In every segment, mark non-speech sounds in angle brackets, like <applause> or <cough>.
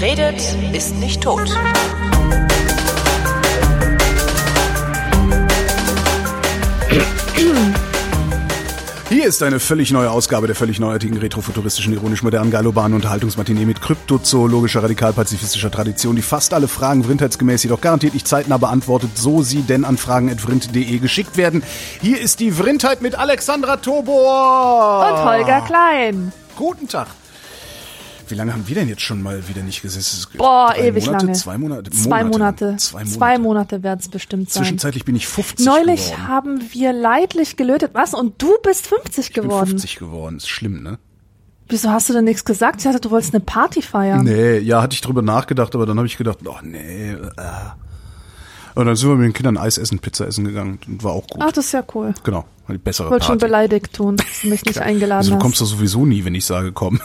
Wer redet, ist nicht tot. Hier ist eine völlig neue Ausgabe der völlig neuartigen, retrofuturistischen, ironisch-modernen, galobanen Unterhaltungsmatinee mit kryptozoologischer, radikal-pazifistischer Tradition, die fast alle Fragen vrindheitsgemäß jedoch garantiert nicht zeitnah beantwortet, so sie denn an fragen.vrind.de geschickt werden. Hier ist die Vrindheit mit Alexandra Tobor. Und Holger Klein. Guten Tag. Wie lange haben wir denn jetzt schon mal wieder nicht gesessen? Boah, Drei ewig Monate, lange. Zwei Monate? Zwei Monate. Zwei Monate. Zwei Monate werden es bestimmt sein. Zwischenzeitlich bin ich 50 Neulich geworden. haben wir leidlich gelötet. Was? Und du bist 50 ich bin geworden. 50 geworden. Ist schlimm, ne? Wieso hast du denn nichts gesagt? Ich dachte, du wolltest eine Party feiern. Nee, ja, hatte ich drüber nachgedacht, aber dann habe ich gedacht, oh nee. Äh. Und dann sind wir mit den Kindern Eis essen, Pizza essen gegangen und war auch gut. Ach, das ist ja cool. Genau, die bessere Ich wollte schon Party. beleidigt tun, dass du mich nicht <laughs> eingeladen Also du kommst doch sowieso nie, wenn ich sage, komm.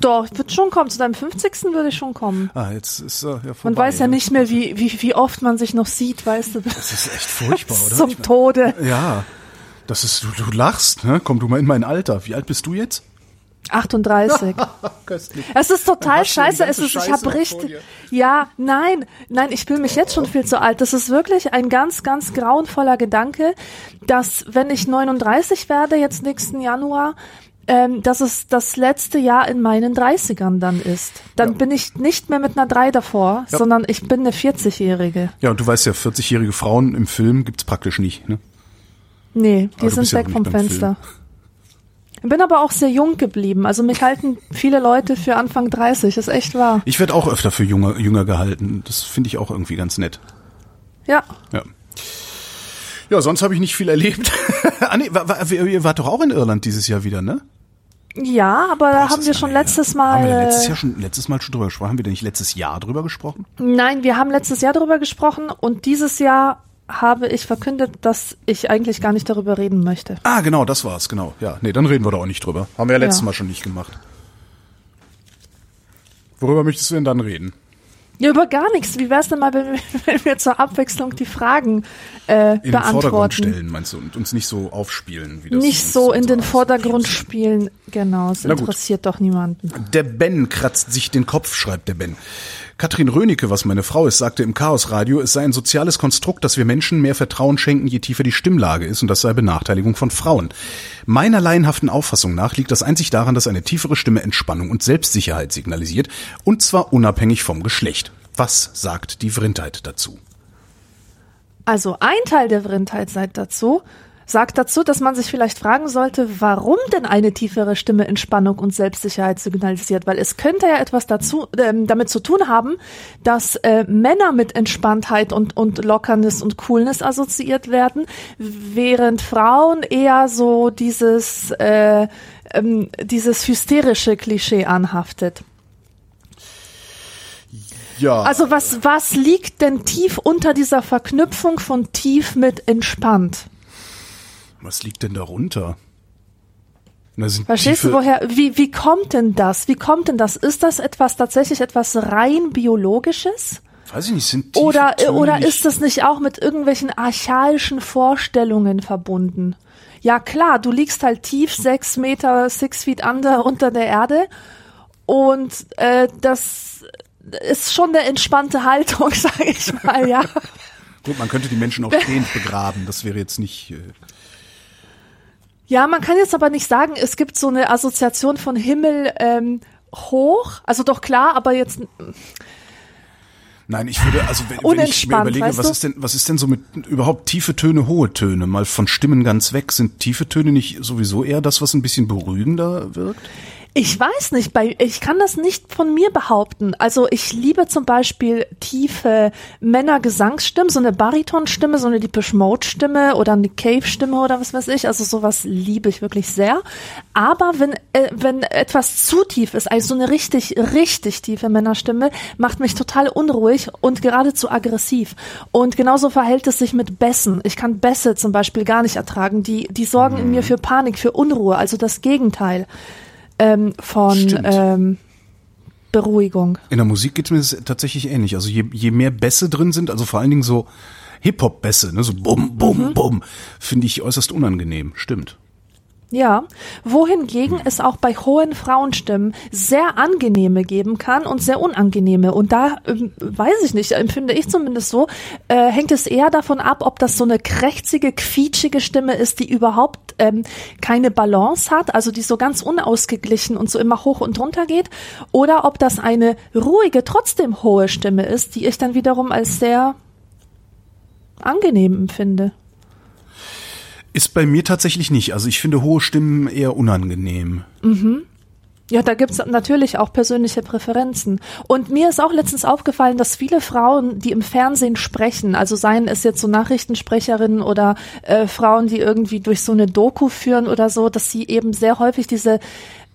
Doch, ich würde schon kommen. Zu deinem 50. würde ich schon kommen. Ah, jetzt ist er ja vorbei. Man weiß ja nicht mehr, wie, wie, wie oft man sich noch sieht, weißt du. Das ist echt furchtbar, oder? Zum Ich mein- Tode. Ja, das ist, du, du lachst, ne? Komm du mal in mein Alter. Wie alt bist du jetzt? 38. <laughs> Köstlich. Es ist total scheiße. Es ist, ich habe richtig. Ja, nein, nein, ich fühle mich jetzt schon viel zu alt. Das ist wirklich ein ganz, ganz grauenvoller Gedanke, dass wenn ich 39 werde, jetzt nächsten Januar, ähm, dass es das letzte Jahr in meinen 30ern dann ist. Dann bin ich nicht mehr mit einer 3 davor, Ja. sondern ich bin eine 40-Jährige. Ja, und du weißt ja, 40-jährige Frauen im Film gibt's praktisch nicht, ne? Nee, die sind ja weg auch vom Fenster. Ich bin aber auch sehr jung geblieben. Also mich halten viele Leute für Anfang 30. Ist echt wahr. Ich werde auch öfter für jünger, jünger gehalten. Das finde ich auch irgendwie ganz nett. Ja. Ja. Ja, sonst habe ich nicht viel erlebt. <laughs> ah, nee, war, war, ihr wart doch auch in Irland dieses Jahr wieder, ne? Ja, aber da haben wir schon her. letztes Mal. Haben wir letztes äh, Jahr schon letztes Mal schon drüber gesprochen? Haben wir denn nicht letztes Jahr drüber gesprochen? Nein, wir haben letztes Jahr darüber gesprochen und dieses Jahr habe ich verkündet, dass ich eigentlich gar nicht darüber reden möchte. Ah, genau, das war's, genau. Ja, nee, dann reden wir da auch nicht drüber. Haben wir ja letztes Ja. Mal schon nicht gemacht. Worüber möchtest du denn dann reden? Ja, über gar nichts. Wie wär's denn mal, wenn wir, <laughs> wenn wir zur Abwechslung die Fragen äh, In den Vordergrund beantworten? stellen, meinst du, und uns nicht so aufspielen, wie das Nicht so in den Vordergrund spielen. Genau, es interessiert doch niemanden. Der Ben kratzt sich den Kopf, schreibt der Ben. Katrin Rönecke, was meine Frau ist, sagte im Chaosradio, es sei ein soziales Konstrukt, dass wir Menschen mehr Vertrauen schenken, je tiefer die Stimmlage ist, und das sei Benachteiligung von Frauen. Meiner laienhaften Auffassung nach liegt das einzig daran, dass eine tiefere Stimme Entspannung und Selbstsicherheit signalisiert, und zwar unabhängig vom Geschlecht. Was sagt die Vrindheit dazu? Also ein Teil der Vrindheit sagt dazu, sagt dazu, dass man sich vielleicht fragen sollte, warum denn eine tiefere Stimme Entspannung und Selbstsicherheit signalisiert, weil es könnte ja etwas dazu ähm, damit zu tun haben, dass äh, Männer mit Entspanntheit und und Lockernis und Coolness assoziiert werden, während Frauen eher so dieses äh, ähm, dieses hysterische Klischee anhaftet. Ja, Also was, was liegt denn tief unter dieser Verknüpfung von tief mit entspannt? Was liegt denn darunter? Verstehst du, woher, wie, wie kommt denn das? Wie kommt denn das? Ist das etwas tatsächlich etwas rein biologisches? Weiß ich nicht, sind tiefe Oder, Töne oder ist das nicht auch mit irgendwelchen archaischen Vorstellungen verbunden? Ja klar, du liegst halt tief sechs Meter, six feet under unter der Erde und äh, das ist schon eine entspannte Haltung, <laughs> sage ich mal, ja. Gut, man könnte die Menschen auch stehend begraben, das wäre jetzt nicht... Äh, Ja, man kann jetzt aber nicht sagen, es gibt so eine Assoziation von Himmel ähm, hoch. Also doch klar, aber jetzt Nein, ich würde, also wenn, wenn ich mir überlege, weißt was du? ist denn, was ist denn so mit überhaupt tiefe Töne, hohe Töne, mal von Stimmen ganz weg, sind tiefe Töne nicht sowieso eher das, was ein bisschen beruhigender wirkt? Ich weiß nicht, bei, ich kann das nicht von mir behaupten. Also ich liebe zum Beispiel tiefe Männergesangsstimmen, so eine Baritonstimme, so eine Deepish Mode Stimme oder eine Cave Stimme oder was weiß ich. Also sowas liebe ich wirklich sehr. Aber wenn, äh, wenn etwas zu tief ist, also so eine richtig, richtig tiefe Männerstimme, macht mich total unruhig und geradezu aggressiv. Und genauso verhält es sich mit Bässen. Ich kann Bässe zum Beispiel gar nicht ertragen. Die, die sorgen in mir für Panik, für Unruhe, also das Gegenteil ähm, von ähm, Beruhigung. In der Musik geht mir das tatsächlich ähnlich. Also je, je mehr Bässe drin sind, also vor allen Dingen so Hip-Hop-Bässe, ne, so bum, bum, Mhm. bum, finde ich äußerst unangenehm. Stimmt. Ja, wohingegen es auch bei hohen Frauenstimmen sehr angenehme geben kann und sehr unangenehme. Und da ähm, weiß ich nicht, empfinde ich zumindest so, äh, hängt es eher davon ab, ob das so eine krächzige, quietschige Stimme ist, die überhaupt ähm, keine Balance hat, also die so ganz unausgeglichen und so immer hoch und runter geht, oder ob das eine ruhige, trotzdem hohe Stimme ist, die ich dann wiederum als sehr angenehm empfinde. Ist bei mir tatsächlich nicht. Also ich finde hohe Stimmen eher unangenehm. Ja, da gibt's natürlich auch persönliche Präferenzen. Und mir ist auch letztens aufgefallen, dass viele Frauen, die im Fernsehen sprechen, also seien es jetzt so Nachrichtensprecherinnen oder äh, Frauen, die irgendwie durch so eine Doku führen oder so, dass sie eben sehr häufig diese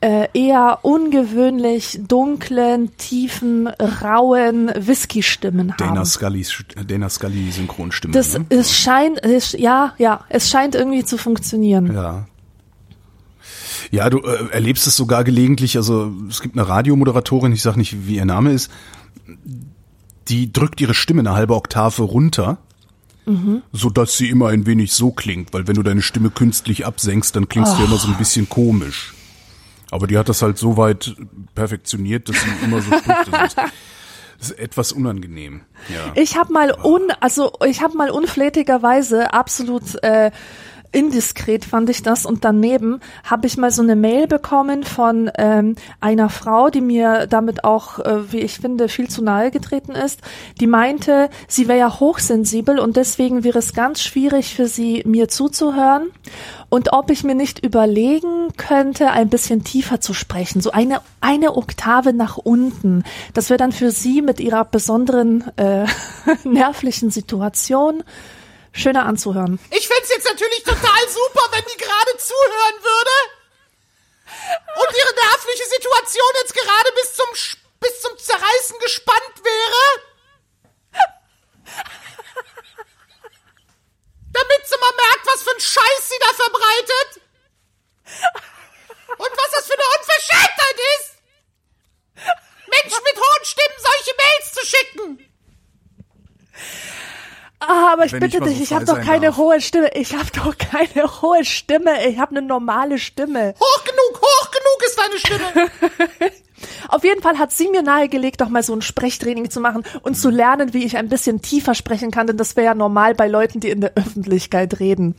äh, eher ungewöhnlich dunklen, tiefen, rauen Whisky-Stimmen haben. Dana Scully, Dana Scully Synchronstimme. Das ne? es scheint, es, ja, ja, es scheint irgendwie zu funktionieren. Ja. Ja, du äh, erlebst es sogar gelegentlich. Also es gibt eine Radiomoderatorin, ich sag nicht, wie ihr Name ist, die drückt ihre Stimme eine halbe Oktave runter, so dass sie immer ein wenig so klingt. Weil wenn du deine Stimme künstlich absenkst, dann klingst du immer so ein bisschen komisch. Aber die hat das halt so weit perfektioniert, dass sie immer so <laughs> ist, das ist etwas unangenehm. Ja. Ich habe mal un, also ich habe mal unflätigerweise absolut äh, indiskret fand ich das und daneben habe ich mal so eine Mail bekommen von ähm, einer Frau, die mir damit auch, äh, wie ich finde, viel zu nahe getreten ist. Die meinte, sie wäre ja hochsensibel und deswegen wäre es ganz schwierig für sie, mir zuzuhören und ob ich mir nicht überlegen könnte, ein bisschen tiefer zu sprechen, so eine eine Oktave nach unten. Das wäre dann für sie mit ihrer besonderen äh, <laughs> nervlichen Situation schöner anzuhören. Ich fänd's jetzt natürlich total super, wenn die gerade zuhören würde. Und ihre nervliche Situation jetzt gerade bis zum, bis zum Zerreißen gespannt wäre. Damit sie mal merkt, was für ein Scheiß sie da verbreitet. Und was das für eine Unverschämtheit ist. Menschen mit hohen Stimmen solche Mails zu schicken. Ah, aber ich ich bitte mal dich, so ich habe doch keine darf. hohe Stimme. Ich habe doch keine <laughs> hohe Stimme. Ich habe eine normale Stimme. Hoch genug, hoch genug ist deine Stimme. <laughs> Auf jeden Fall hat sie mir nahegelegt, doch mal so ein Sprechtraining zu machen und zu lernen, wie ich ein bisschen tiefer sprechen kann, denn das wäre ja normal bei Leuten, die in der Öffentlichkeit reden.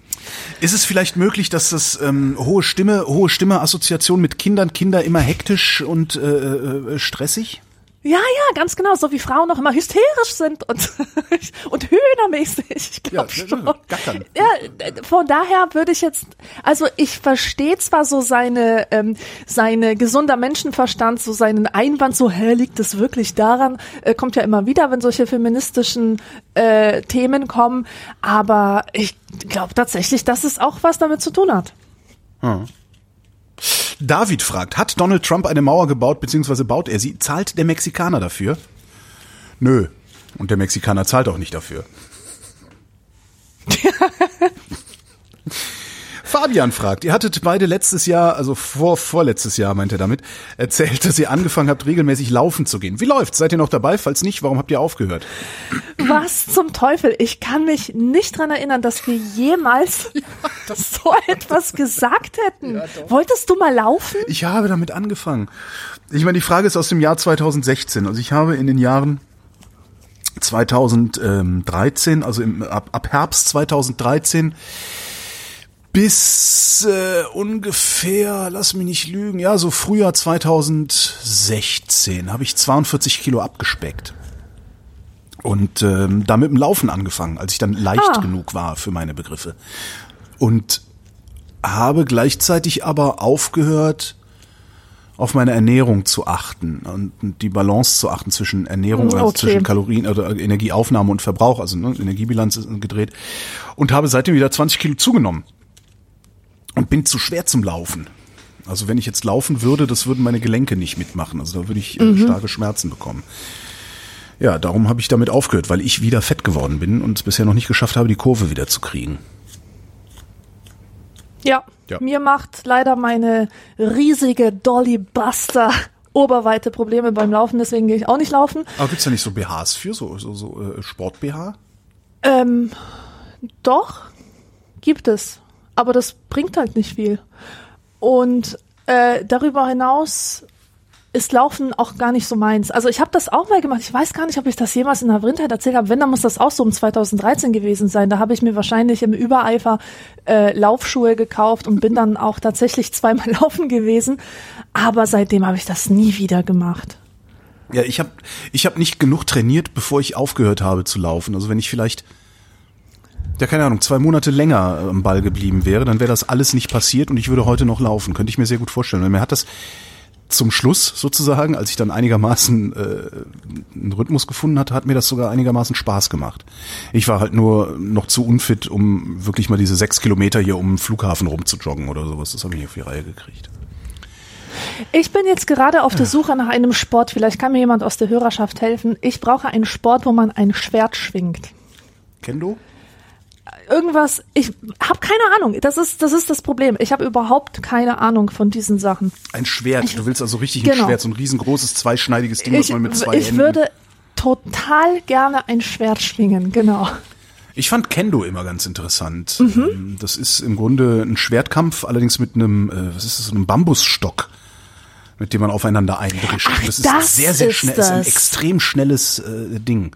Ist es vielleicht möglich, dass das ähm, hohe Stimme, hohe Stimme Assoziation mit Kindern, Kinder immer hektisch und äh, äh, stressig? Ja, ja, ganz genau, so wie Frauen noch immer hysterisch sind und, <laughs> und hühnermäßig. Ich glaube Ja, schon. gackern. Ja, von daher würde ich jetzt, also ich verstehe zwar so seine, ähm, seine gesunder Menschenverstand, so seinen Einwand, so, hä, liegt es wirklich daran, äh, kommt ja immer wieder, wenn solche feministischen äh, Themen kommen, aber ich glaube tatsächlich, dass es auch was damit zu tun hat. David fragt, hat Donald Trump eine Mauer gebaut, beziehungsweise baut er sie? Zahlt der Mexikaner dafür? Nö. Und der Mexikaner zahlt auch nicht dafür. <laughs> Fabian fragt, ihr hattet beide letztes Jahr, also vor, vorletztes Jahr meint er damit, erzählt, dass ihr angefangen habt, regelmäßig laufen zu gehen. Wie läuft's? Seid ihr noch dabei? Falls nicht, warum habt ihr aufgehört? Was zum Teufel? Ich kann mich nicht dran erinnern, dass wir jemals <laughs> <laughs> so etwas gesagt hätten. Wolltest du mal laufen? Ich habe damit angefangen. Ich meine, die Frage ist aus dem Jahr 2016. Also ich habe in den Jahren 2013, also im, ab, ab Herbst 2013 bis äh, ungefähr, lass mich nicht lügen, ja, so Frühjahr 2016 habe ich 42 Kilo abgespeckt. Und ähm, da mit dem Laufen angefangen, als ich dann leicht Ah. genug war für meine Begriffe. Und habe gleichzeitig aber aufgehört, auf meine Ernährung zu achten und die Balance zu achten zwischen Ernährung oder okay. zwischen Kalorien oder Energieaufnahme und Verbrauch, also ne, Energiebilanz gedreht und habe seitdem wieder 20 Kilo zugenommen und bin zu schwer zum Laufen. Also wenn ich jetzt laufen würde, das würden meine Gelenke nicht mitmachen. Also da würde ich äh, starke Schmerzen bekommen. Ja, darum habe ich damit aufgehört, weil ich wieder fett geworden bin und es bisher noch nicht geschafft habe, die Kurve wieder zu kriegen. Ja. Ja. Mir macht leider meine riesige Dolly Buster Oberweite Probleme beim Laufen, deswegen gehe ich auch nicht laufen. Aber gibt's da nicht so BHs für, so, so, so äh, Sport-BH? Ähm, doch, gibt es. Aber das bringt halt nicht viel. Und äh, darüber hinaus ist Laufen auch gar nicht so meins. Also ich habe das auch mal gemacht. Ich weiß gar nicht, ob ich das jemals in der Vrindheit erzählt habe. Wenn, dann muss das auch so um 2013 gewesen sein. Da habe ich mir wahrscheinlich im Übereifer äh, Laufschuhe gekauft und bin dann auch tatsächlich <laughs> zweimal laufen gewesen. Aber seitdem habe ich das nie wieder gemacht. Ja, ich habe ich hab nicht genug trainiert, bevor ich aufgehört habe zu laufen. Also wenn ich vielleicht, ja keine Ahnung, zwei Monate länger am Ball geblieben wäre, dann wäre das alles nicht passiert und ich würde heute noch laufen. Könnte ich mir sehr gut vorstellen. Weil mir hat das zum Schluss sozusagen, als ich dann einigermaßen äh, einen Rhythmus gefunden hatte, hat mir das sogar einigermaßen Spaß gemacht. Ich war halt nur noch zu unfit, um wirklich mal diese sechs Kilometer hier um den Flughafen rumzujoggen oder sowas. Das habe ich nicht auf die Reihe gekriegt. Ich bin jetzt gerade auf der Suche nach einem Sport. Vielleicht kann mir jemand aus der Hörerschaft helfen. Ich brauche einen Sport, wo man ein Schwert schwingt. Kendo? Irgendwas, ich habe keine Ahnung. Das ist, das ist das Problem. Ich habe überhaupt keine Ahnung von diesen Sachen. Ein Schwert. du willst also richtig ein Genau. Schwert, so ein riesengroßes, zweischneidiges Ding, was Ich, man mit zwei ich Händen. würde total gerne ein Schwert schwingen, genau. Ich fand Kendo immer ganz interessant. Mhm. Ähm, Das ist im Grunde ein Schwertkampf, allerdings mit einem, äh, was ist das, einem Bambusstock, mit dem man aufeinander eindrischt. Ach, das ist das sehr, sehr schnell, ist ein das. extrem schnelles äh, Ding.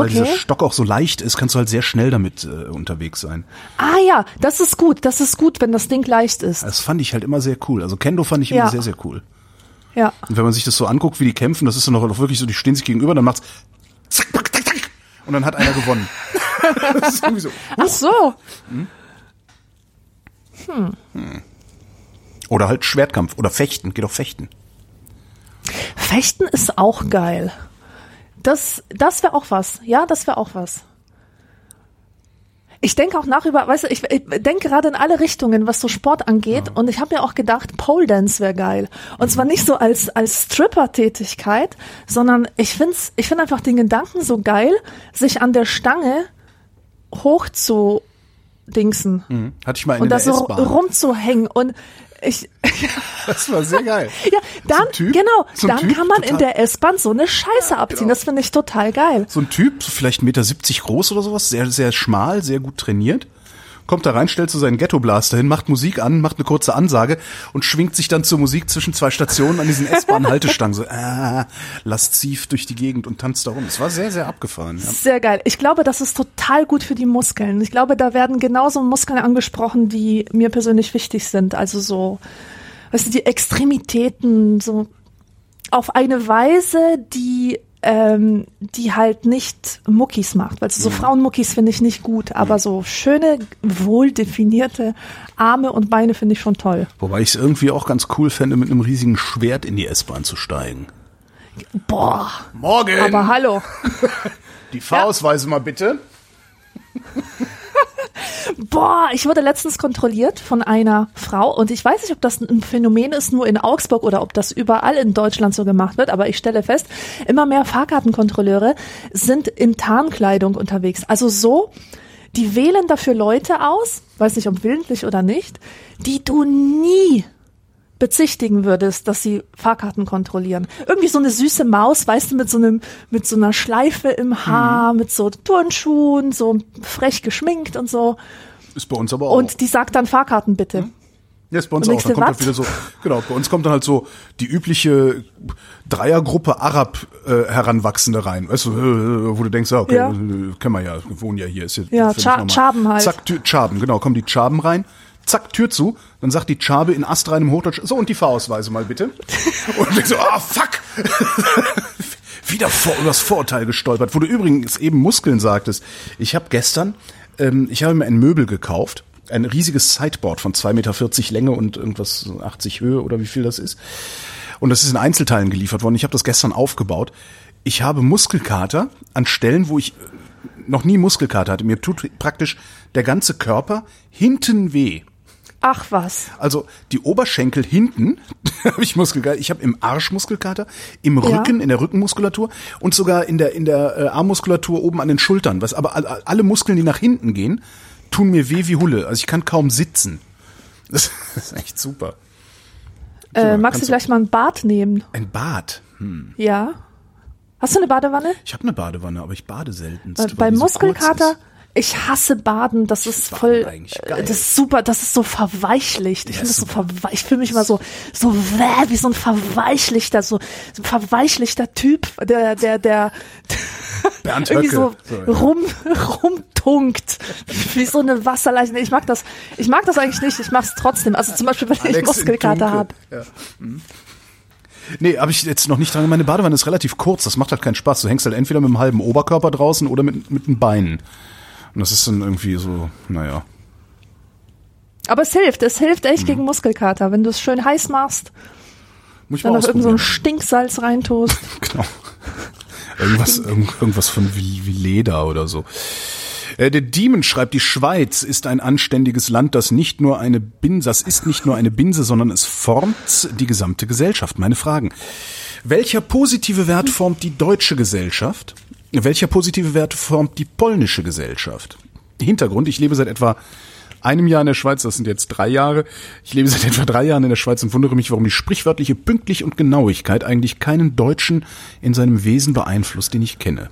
Weil Okay. dieser Stock auch so leicht ist, kannst du halt sehr schnell damit äh, unterwegs sein. Ah ja, das ist gut. Das ist gut, wenn das Ding leicht ist. Das fand ich halt immer sehr cool. Also Kendo fand ich immer Ja. sehr, sehr cool. Ja. Und wenn man sich das so anguckt, wie die kämpfen, das ist dann auch wirklich so, die stehen sich gegenüber, dann macht's zack, zack, zack, zack, und dann hat einer gewonnen. <laughs> das ist irgendwie so. Ach so. Oder halt Schwertkampf oder Fechten, geht auch Fechten. Fechten ist auch geil. Das, das wäre auch was. Ja, das wäre auch was. Ich denke auch nach über, weißt du, ich, ich denke gerade in alle Richtungen, was so Sport angeht. Und ich habe mir auch gedacht, Pole Dance wäre geil. Und zwar nicht so als als Stripper-Tätigkeit, sondern ich find's, ich finde einfach den Gedanken so geil, sich an der Stange hoch zu dingsen Hatte ich mal in und da so rumzuhängen. Und ich, <laughs> Das war sehr geil. ja, dann, Typ, genau, so dann Typ, kann man in total- der S-Bahn so eine Scheiße abziehen. Das finde ich total geil. So ein Typ, so vielleicht 1,70 Meter groß oder sowas, sehr, sehr schmal, sehr gut trainiert. Kommt da rein, stellt so seinen Ghetto-Blaster hin, macht Musik an, macht eine kurze Ansage und schwingt sich dann zur Musik zwischen zwei Stationen an diesen S-Bahn-Haltestangen. So, äh, lasziv durch die Gegend und tanzt da rum. Es war sehr, sehr abgefahren. Ja. Sehr geil. Ich glaube, das ist total gut für die Muskeln. Ich glaube, da werden genauso Muskeln angesprochen, die mir persönlich wichtig sind. Also so, weißt du, die Extremitäten, so auf eine Weise, die ähm, die halt nicht Muckis macht. Weil so Frauenmuckis finde ich nicht gut, aber so schöne, wohl definierte Arme und Beine finde ich schon toll. Wobei ich es irgendwie auch ganz cool fände, mit einem riesigen Schwert in die S-Bahn zu steigen. Boah, Morgen! aber hallo. <laughs> die Fahrausweise mal bitte. Boah, ich wurde letztens kontrolliert von einer Frau und ich weiß nicht, ob das ein Phänomen ist, nur in Augsburg oder ob das überall in Deutschland so gemacht wird, aber ich stelle fest, immer mehr Fahrkartenkontrolleure sind in Tarnkleidung unterwegs. Also so, die wählen dafür Leute aus, weiß nicht, ob willentlich oder nicht, die du nie bezichtigen würdest, dass sie Fahrkarten kontrollieren. Irgendwie so eine süße Maus, weißt du, mit so einem, mit so einer Schleife im Haar, mit so Turnschuhen, so frech geschminkt und so. Ist bei uns aber auch. Und die sagt dann Fahrkarten bitte. Ja, ist bei uns Und auch. Dann kommt halt wieder so, genau, bei uns kommt dann halt so die übliche Dreiergruppe Arab äh, Heranwachsende rein. Weißt du, äh, wo du denkst, ja, okay, Ja. kennen wir ja, wohnen ja hier. Ist ja, Ja, Cha-. Chaben halt. Zack, Tür, Chaben, genau, kommen die Chaben rein. Zack, Tür zu, dann sagt die Chabe in astreinem Hochdeutsch, so und die Fahrausweise mal bitte. <laughs> Und ich so, ah, fuck! <laughs> Wieder vor, über das Vorurteil gestolpert, wo du übrigens eben Muskeln sagtest. Ich habe gestern, ähm, ich habe mir ein Möbel gekauft, ein riesiges Sideboard von 2,40 Meter Länge und irgendwas so 80 Höhe oder wie viel das ist. Und das ist in Einzelteilen geliefert worden. Ich habe das gestern aufgebaut. Ich habe Muskelkater an Stellen, wo ich äh, noch nie Muskelkater hatte. Mir tut praktisch der ganze Körper hinten weh. Ach was. Also die Oberschenkel hinten <laughs> habe ich Muskelkater. Ich habe im Arsch Muskelkater, im Ja. Rücken, in der Rückenmuskulatur und sogar in der in der äh, Armmuskulatur oben an den Schultern. Was aber all- alle Muskeln, die nach hinten gehen, tun mir weh wie Hulle. Also ich kann kaum sitzen. <laughs> Das ist echt super. Äh, magst kannst du gleich mal ein Bad nehmen? Ein Bad. Hm. Ja. Hast du eine Badewanne? Ich habe eine Badewanne, aber ich bade selten. Bei, bei Muskelkater, Ich hasse Baden, das ist voll, äh, geil. das ist super, das ist so verweichlicht. Ich finde das so verwe ich fühle mich immer so, so wäh, wie so ein verweichlichter, so, so ein verweichlichter Typ, der, der, der, <laughs> Bernd irgendwie so, Höcke. So, ja. rum, rumtunkt, wie so eine Wasserleiche. Ich mag das, ich mag das eigentlich nicht, ich mach's trotzdem. Also zum Beispiel, wenn ich Alex in Muskelkater habe. Ja. Mhm. Nee, habe ich jetzt noch nicht dran. Meine Badewanne ist relativ kurz, das macht halt keinen Spaß. Du hängst halt entweder mit dem halben Oberkörper draußen oder mit, mit den Beinen. Und das ist dann irgendwie so, naja. Aber es hilft, es hilft Mhm. echt gegen Muskelkater, wenn du es schön heiß machst, Muss ich dann mal noch irgend so ein. Stinksalz reintust. <laughs> Genau. Irgendwas, irgend, irgendwas von wie, wie Leder oder so. Äh, Der Demon schreibt, die Schweiz ist ein anständiges Land, das nicht nur eine Binse, das ist nicht nur eine Binse, sondern es formt die gesamte Gesellschaft. Meine Fragen. Welcher positive Wert formt die deutsche Gesellschaft? Welcher positive Wert formt die polnische Gesellschaft? Hintergrund, ich lebe seit etwa einem Jahr in der Schweiz, das sind jetzt drei Jahre. Ich lebe seit <laughs> etwa drei Jahren in der Schweiz und wundere mich, warum die sprichwörtliche Pünktlich und Genauigkeit eigentlich keinen Deutschen in seinem Wesen beeinflusst, den ich kenne.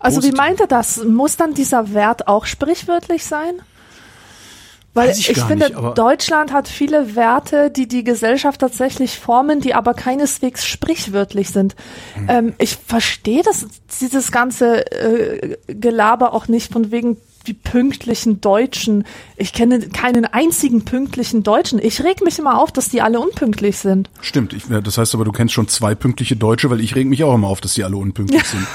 Also wie meint er das? Muss dann dieser Wert auch sprichwörtlich sein? Weil Weiß ich ich, finde, nicht, Deutschland hat viele Werte, die die Gesellschaft tatsächlich formen, die aber keineswegs sprichwörtlich sind. Hm. Ähm, ich verstehe das, dieses ganze äh, Gelaber auch nicht von wegen die pünktlichen Deutschen. Ich kenne keinen einzigen pünktlichen Deutschen. Ich reg mich immer auf, dass die alle unpünktlich sind. Stimmt, ich, das heißt aber, du kennst schon zwei pünktliche Deutsche, weil ich reg mich auch immer auf, dass die alle unpünktlich <laughs> sind.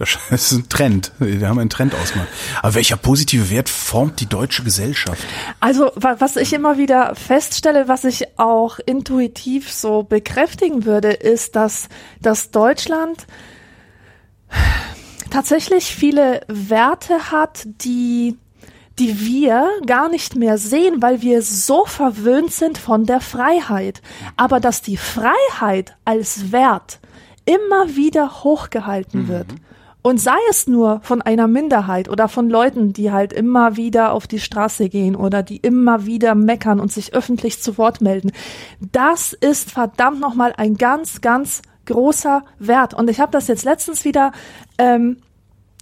Das <laughs> ist ein Trend. Wir haben einen Trend ausgemacht. Aber welcher positive Wert formt die deutsche Gesellschaft? Also wa- was ich immer wieder feststelle, was ich auch intuitiv so bekräftigen würde, ist, dass, dass Deutschland tatsächlich viele Werte hat, die die wir gar nicht mehr sehen, weil wir so verwöhnt sind von der Freiheit. Aber dass die Freiheit als Wert immer wieder hochgehalten wird. Und sei es nur von einer Minderheit oder von Leuten, die halt immer wieder auf die Straße gehen oder die immer wieder meckern und sich öffentlich zu Wort melden. Das ist verdammt nochmal ein ganz, ganz großer Wert. Und ich habe das jetzt letztens wieder ähm,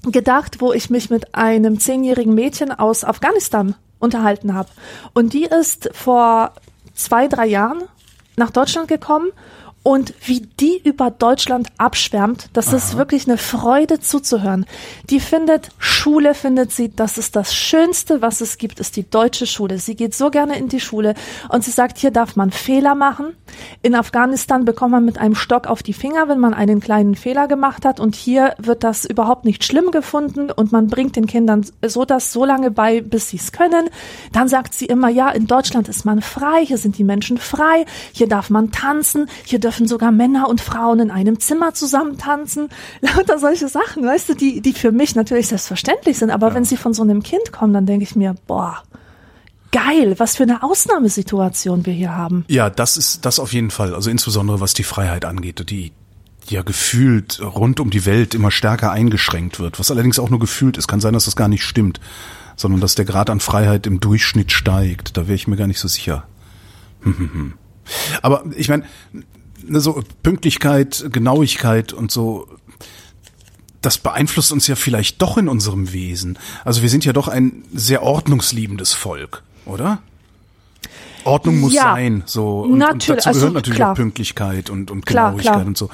gedacht, wo ich mich mit einem zehnjährigen Mädchen aus Afghanistan unterhalten habe. Und die ist vor zwei, drei Jahren nach Deutschland gekommen und wie die über Deutschland abschwärmt, das ist wirklich eine Freude zuzuhören. Die findet, Schule findet sie, das ist das Schönste, was es gibt, ist die deutsche Schule. Sie geht so gerne in die Schule und sie sagt, hier darf man Fehler machen. In Afghanistan bekommt man mit einem Stock auf die Finger, wenn man einen kleinen Fehler gemacht hat und hier wird das überhaupt nicht schlimm gefunden und man bringt den Kindern so das so lange bei, bis sie es können. Dann sagt sie immer, ja, in Deutschland ist man frei, hier sind die Menschen frei, hier darf man tanzen, hier dürfen sogar Männer und Frauen in einem Zimmer zusammen tanzen. <laughs> Lauter solche Sachen, weißt du, die, die für mich natürlich selbstverständlich sind, aber wenn sie von so einem Kind kommen, dann denke ich mir, boah, geil, was für eine Ausnahmesituation wir hier haben. Ja, das ist das auf jeden Fall. Also insbesondere was die Freiheit angeht, die ja gefühlt rund um die Welt immer stärker eingeschränkt wird. Was allerdings auch nur gefühlt ist. Kann sein, dass das gar nicht stimmt, sondern dass der Grad an Freiheit im Durchschnitt steigt. Da wäre ich mir gar nicht so sicher. <laughs> Aber ich meine, ne, so Pünktlichkeit, Genauigkeit und so, das beeinflusst uns ja vielleicht doch in unserem Wesen. Also wir sind ja doch ein sehr ordnungsliebendes Volk, oder? Ordnung muss Ja, sein, so und, und natürlich, dazu also gehört natürlich klar. auch Pünktlichkeit und, und Klar, Genauigkeit klar. und so.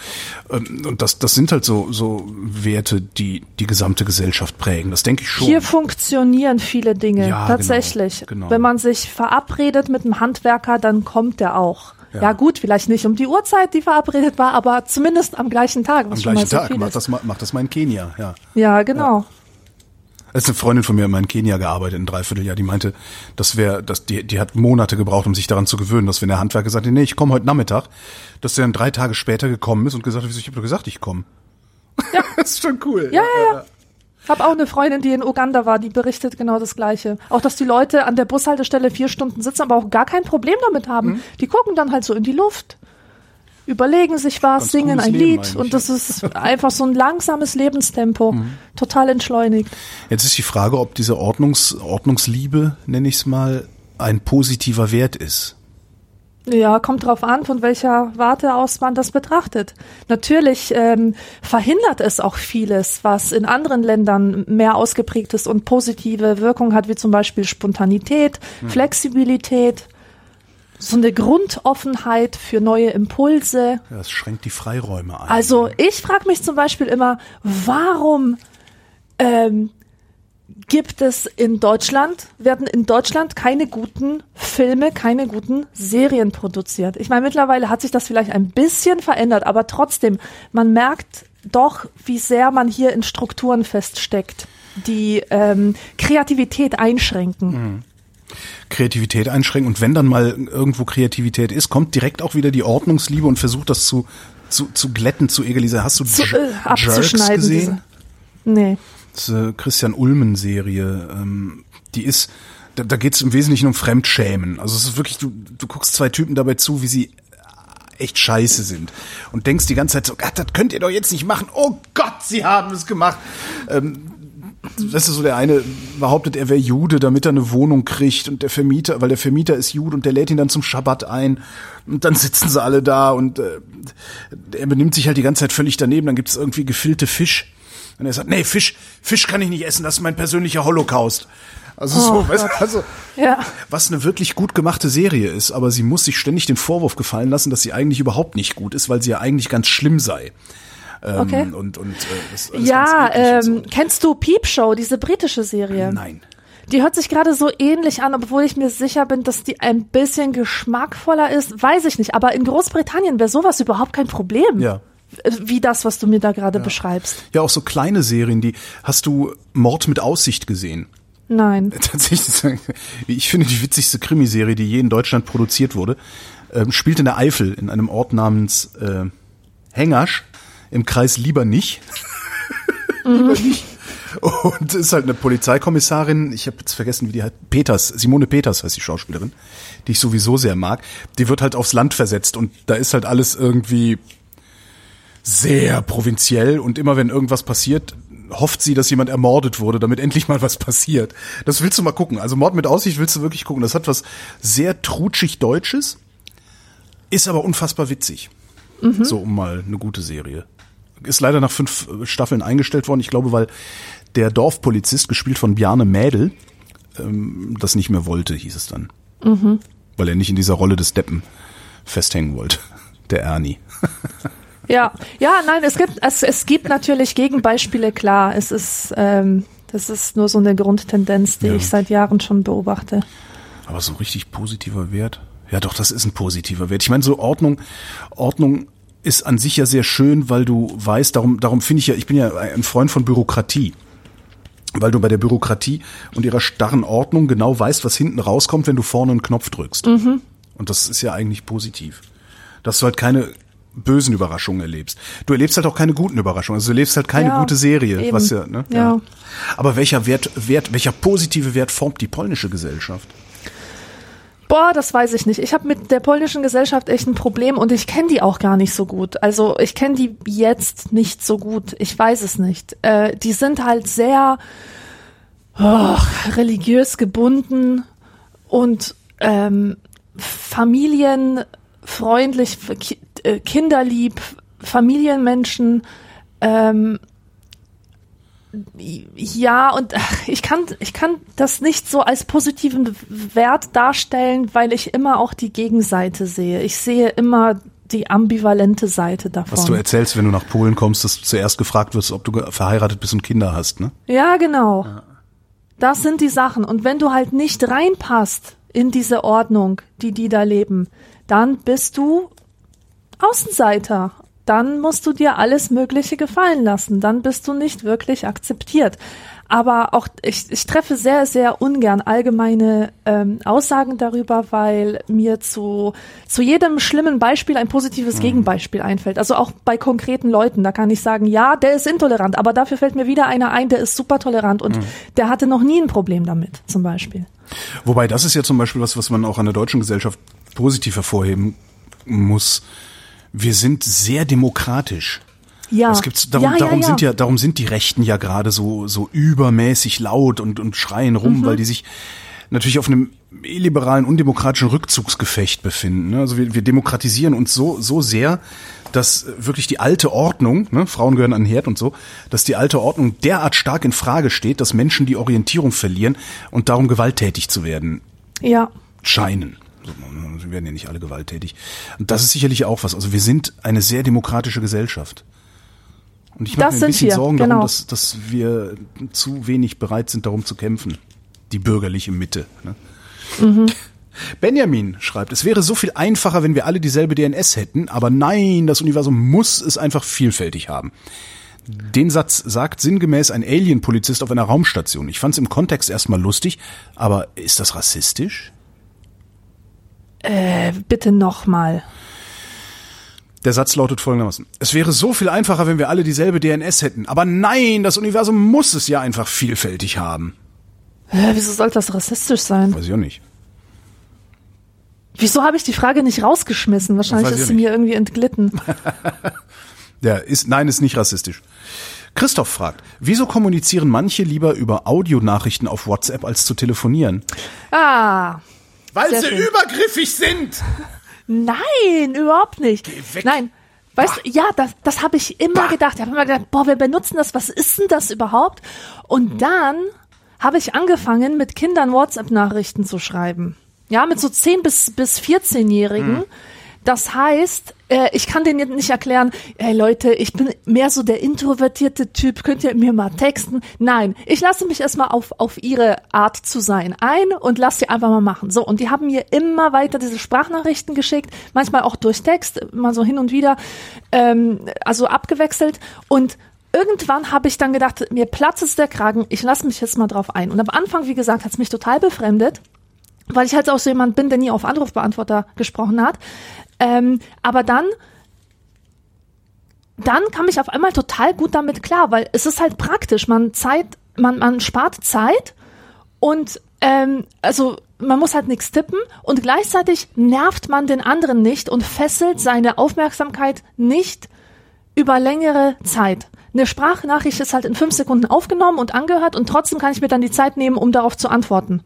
Ähm, Und das, das sind halt so so Werte, die die gesamte Gesellschaft prägen. Das denke ich schon. Hier funktionieren viele Dinge, Ja, tatsächlich. genau, genau. Wenn man sich verabredet mit einem Handwerker, dann kommt der auch. Ja. Ja. gut, vielleicht nicht um die Uhrzeit, die verabredet war, aber zumindest am gleichen Tag. Was Am gleichen so Tag ist. das, mal- macht das mal in Kenia, ja. Ja, genau. Es ist eine Freundin von mir immer in Kenia gearbeitet, ein Dreivierteljahr, die meinte, das wäre, dass die, die hat Monate gebraucht, um sich daran zu gewöhnen, dass wenn der Handwerker sagte, nee, ich komme heute Nachmittag, dass der dann drei Tage später gekommen ist und gesagt hat, ich habe doch gesagt, ich komme. Ja. <laughs> das ist schon cool. Ja, ja, ja. Ich habe auch eine Freundin, die in Uganda war, die berichtet genau das Gleiche. Auch, dass die Leute an der Bushaltestelle vier Stunden sitzen, aber auch gar kein Problem damit haben. Mhm. Die gucken dann halt so in die Luft, überlegen sich was, Ganz singen ein Leben Lied und das ist einfach so ein langsames Lebenstempo, total entschleunigt. Jetzt ist die Frage, ob diese Ordnungs, Ordnungsliebe, nenne ich es mal, ein positiver Wert ist. Ja, kommt drauf an, von welcher Warte aus man das betrachtet. Natürlich ähm, verhindert es auch vieles, was in anderen Ländern mehr ausgeprägt ist und positive Wirkung hat, wie zum Beispiel Spontanität, hm. Flexibilität, so eine Grundoffenheit für neue Impulse. Ja, das schränkt die Freiräume ein. Also ich frage mich zum Beispiel immer, warum ähm, gibt es in Deutschland, werden in Deutschland keine guten Filme, keine guten Serien produziert. Ich meine, mittlerweile hat sich das vielleicht ein bisschen verändert, aber trotzdem, man merkt doch, wie sehr man hier in Strukturen feststeckt, die ähm, Kreativität einschränken. Mhm. Kreativität einschränken und wenn dann mal irgendwo Kreativität ist, kommt direkt auch wieder die Ordnungsliebe und versucht das zu, zu, zu glätten, zu egalisieren. Hast du zu, äh, Jerks gesehen? Diese. Nee. Eine Christian Ulmen Serie. Ähm, die ist, da, da geht es im Wesentlichen um Fremdschämen. Also es ist wirklich, du, du guckst zwei Typen dabei zu, wie sie echt scheiße sind und denkst die ganze Zeit so, Gott, das könnt ihr doch jetzt nicht machen. Oh Gott, sie haben es gemacht. Ähm, das ist so der eine behauptet, er wäre Jude, damit er eine Wohnung kriegt und der Vermieter, weil der Vermieter ist Jude und der lädt ihn dann zum Schabbat ein und dann sitzen sie alle da und äh, er benimmt sich halt die ganze Zeit völlig daneben. Dann gibt es irgendwie gefüllte Fisch und er sagt, nee, Fisch, Fisch kann ich nicht essen, das ist mein persönlicher Holocaust. Also oh, so, weißt, also ja. was eine wirklich gut gemachte Serie ist, aber sie muss sich ständig den Vorwurf gefallen lassen, dass sie eigentlich überhaupt nicht gut ist, weil sie ja eigentlich ganz schlimm sei. Ähm, okay. Und, und, äh, ja, ähm, so. kennst du Peep Show, diese britische Serie? Nein. Die hört sich gerade so ähnlich an, obwohl ich mir sicher bin, dass die ein bisschen geschmackvoller ist. Weiß ich nicht. Aber in Großbritannien wäre sowas überhaupt kein Problem. Ja wie das, was du mir da gerade ja. beschreibst. Ja, auch so kleine Serien, die hast du Mord mit Aussicht gesehen? Nein. <laughs> Tatsächlich, ich finde die witzigste Krimiserie, die je in Deutschland produziert wurde, ähm, spielt in der Eifel in einem Ort namens äh, Hengasch im Kreis lieber nicht. <laughs> lieber nicht. Und ist halt eine Polizeikommissarin, ich habe jetzt vergessen, wie die heißt, Peters, Simone Peters heißt die Schauspielerin, die ich sowieso sehr mag. Die wird halt aufs Land versetzt und da ist halt alles irgendwie sehr provinziell und immer wenn irgendwas passiert, hofft sie, dass jemand ermordet wurde, damit <laughs> endlich mal was passiert. Das willst du mal gucken. Also Mord mit Aussicht willst du wirklich gucken. Das hat was sehr trutschig Deutsches, ist aber unfassbar witzig. Mhm. So um mal eine gute Serie. Ist leider nach fünf Staffeln eingestellt worden. Ich glaube, weil der Dorfpolizist, gespielt von Bjarne Mädel, ähm, das nicht mehr wollte, hieß es dann. Mhm. Weil er nicht in dieser Rolle des Deppen festhängen wollte. <laughs> Der Ernie. <laughs> Ja, ja, nein, es gibt, es, es gibt natürlich Gegenbeispiele, klar. Es ist, ähm, das ist nur so eine Grundtendenz, die ja. ich seit Jahren schon beobachte. Aber so richtig positiver Wert? Ja, doch, das ist ein positiver Wert. Ich meine, so Ordnung, Ordnung ist an sich ja sehr schön, weil du weißt, darum, darum finde ich ja, ich bin ja ein Freund von Bürokratie. Weil du bei der Bürokratie und ihrer starren Ordnung genau weißt, was hinten rauskommt, wenn du vorne einen Knopf drückst. Mhm. Und das ist ja eigentlich positiv. Dass du halt keine bösen Überraschungen erlebst. Du erlebst halt auch keine guten Überraschungen. Also du erlebst halt keine ja, gute Serie, eben. was ja, ne? Ja. ja. Aber welcher Wert, Wert, welcher positive Wert formt die polnische Gesellschaft? Boah, das weiß ich nicht. Ich habe mit der polnischen Gesellschaft echt ein Problem und ich kenne die auch gar nicht so gut. Also ich kenne die jetzt nicht so gut. Ich weiß es nicht. Äh, die sind halt sehr oh, religiös gebunden und ähm, familienfreundlich, äh, kinderlieb, Familienmenschen. Ähm, ja, und <laughs> ich kann, ich kann das nicht so als positiven Wert darstellen, weil ich immer auch die Gegenseite sehe. Ich sehe immer die ambivalente Seite davon. Was du erzählst, wenn du nach Polen kommst, dass du zuerst gefragt wirst, ob du verheiratet bist und Kinder hast, ne? Ja, genau. Ja. Das sind die Sachen. Und wenn du halt nicht reinpasst in diese Ordnung, die die da leben, dann bist du Außenseiter. Dann musst du dir alles Mögliche gefallen lassen. Dann bist du nicht wirklich akzeptiert. Aber auch ich, ich treffe sehr, sehr ungern allgemeine ähm, Aussagen darüber, weil mir zu, zu jedem schlimmen Beispiel ein positives mhm. Gegenbeispiel einfällt. Also auch bei konkreten Leuten. Da kann ich sagen, ja, der ist intolerant, aber dafür fällt mir wieder einer ein, der ist super tolerant und mhm. der hatte noch nie ein Problem damit, zum Beispiel. Wobei das ist ja zum Beispiel was, was man auch an der deutschen Gesellschaft positiv hervorheben muss wir sind sehr demokratisch. Ja. Es gibt, darum, ja, ja, darum ja. sind ja, darum sind die Rechten ja gerade so, so übermäßig laut und, und schreien rum, mhm. weil die sich natürlich auf einem illiberalen, undemokratischen Rückzugsgefecht befinden. Ne? Also wir, wir demokratisieren uns so, so sehr, dass wirklich die alte Ordnung, ne, Frauen gehören an den Herd und so, dass die alte Ordnung derart stark in Frage steht, dass Menschen die Orientierung verlieren und darum gewalttätig zu werden Ja. scheinen. Sie werden ja nicht alle gewalttätig. Und das ist sicherlich auch was. Also wir sind eine sehr demokratische Gesellschaft. Und ich mache Das mir ein bisschen wir, Sorgen genau. darum, dass, dass wir zu wenig bereit sind, darum zu kämpfen. Die bürgerliche Mitte. Ne? Mhm. <laughs> Benjamin schreibt, es wäre so viel einfacher, wenn wir alle dieselbe DNS hätten, aber nein, das Universum muss es einfach vielfältig haben. Den Satz sagt sinngemäß ein Alien-Polizist auf einer Raumstation. Ich fand es im Kontext erstmal lustig, aber ist das rassistisch? Äh, bitte nochmal. Der Satz lautet folgendermaßen. Es wäre so viel einfacher, wenn wir alle dieselbe DNS hätten. Aber nein, das Universum muss es ja einfach vielfältig haben. Äh, wieso soll das rassistisch sein? Weiß ich auch nicht. Wieso habe ich die Frage nicht rausgeschmissen? Wahrscheinlich ist sie mir irgendwie entglitten. <laughs> Ja, ist, nein, ist nicht rassistisch. Christoph fragt, wieso kommunizieren manche lieber über Audionachrichten auf WhatsApp als zu telefonieren? Ah, Weil Sehr schön. übergriffig sind. <laughs> nein, überhaupt nicht. weg. Nein. Weißt du, ja, das, das habe ich immer gedacht. Ich habe immer gedacht, boah, wir benutzen das, was ist denn das überhaupt? Und dann habe ich angefangen, mit Kindern WhatsApp-Nachrichten zu schreiben. Ja, mit so 10 bis, bis 14-Jährigen. Das heißt, äh, ich kann denen jetzt nicht erklären, ey Leute, ich bin mehr so der introvertierte Typ, könnt ihr mir mal texten? Nein, ich lasse mich erstmal auf, auf ihre Art zu sein ein und lasse sie einfach mal machen. So, und die haben mir immer weiter diese Sprachnachrichten geschickt, manchmal auch durch Text, mal so hin und wieder, ähm, also abgewechselt. Und irgendwann habe ich dann gedacht, mir platzt es der Kragen, ich lasse mich jetzt mal drauf ein. Und am Anfang, wie gesagt, hat es mich total befremdet weil ich halt auch so jemand bin, der nie auf Anrufbeantworter gesprochen hat. Ähm, aber dann, dann kam ich auf einmal total gut damit klar, weil es ist halt praktisch. Man Zeit, man, man spart Zeit und ähm, also man muss halt nichts tippen und gleichzeitig nervt man den anderen nicht und fesselt seine Aufmerksamkeit nicht über längere Zeit. Eine Sprachnachricht ist halt in fünf Sekunden aufgenommen und angehört und trotzdem kann ich mir dann die Zeit nehmen, um darauf zu antworten.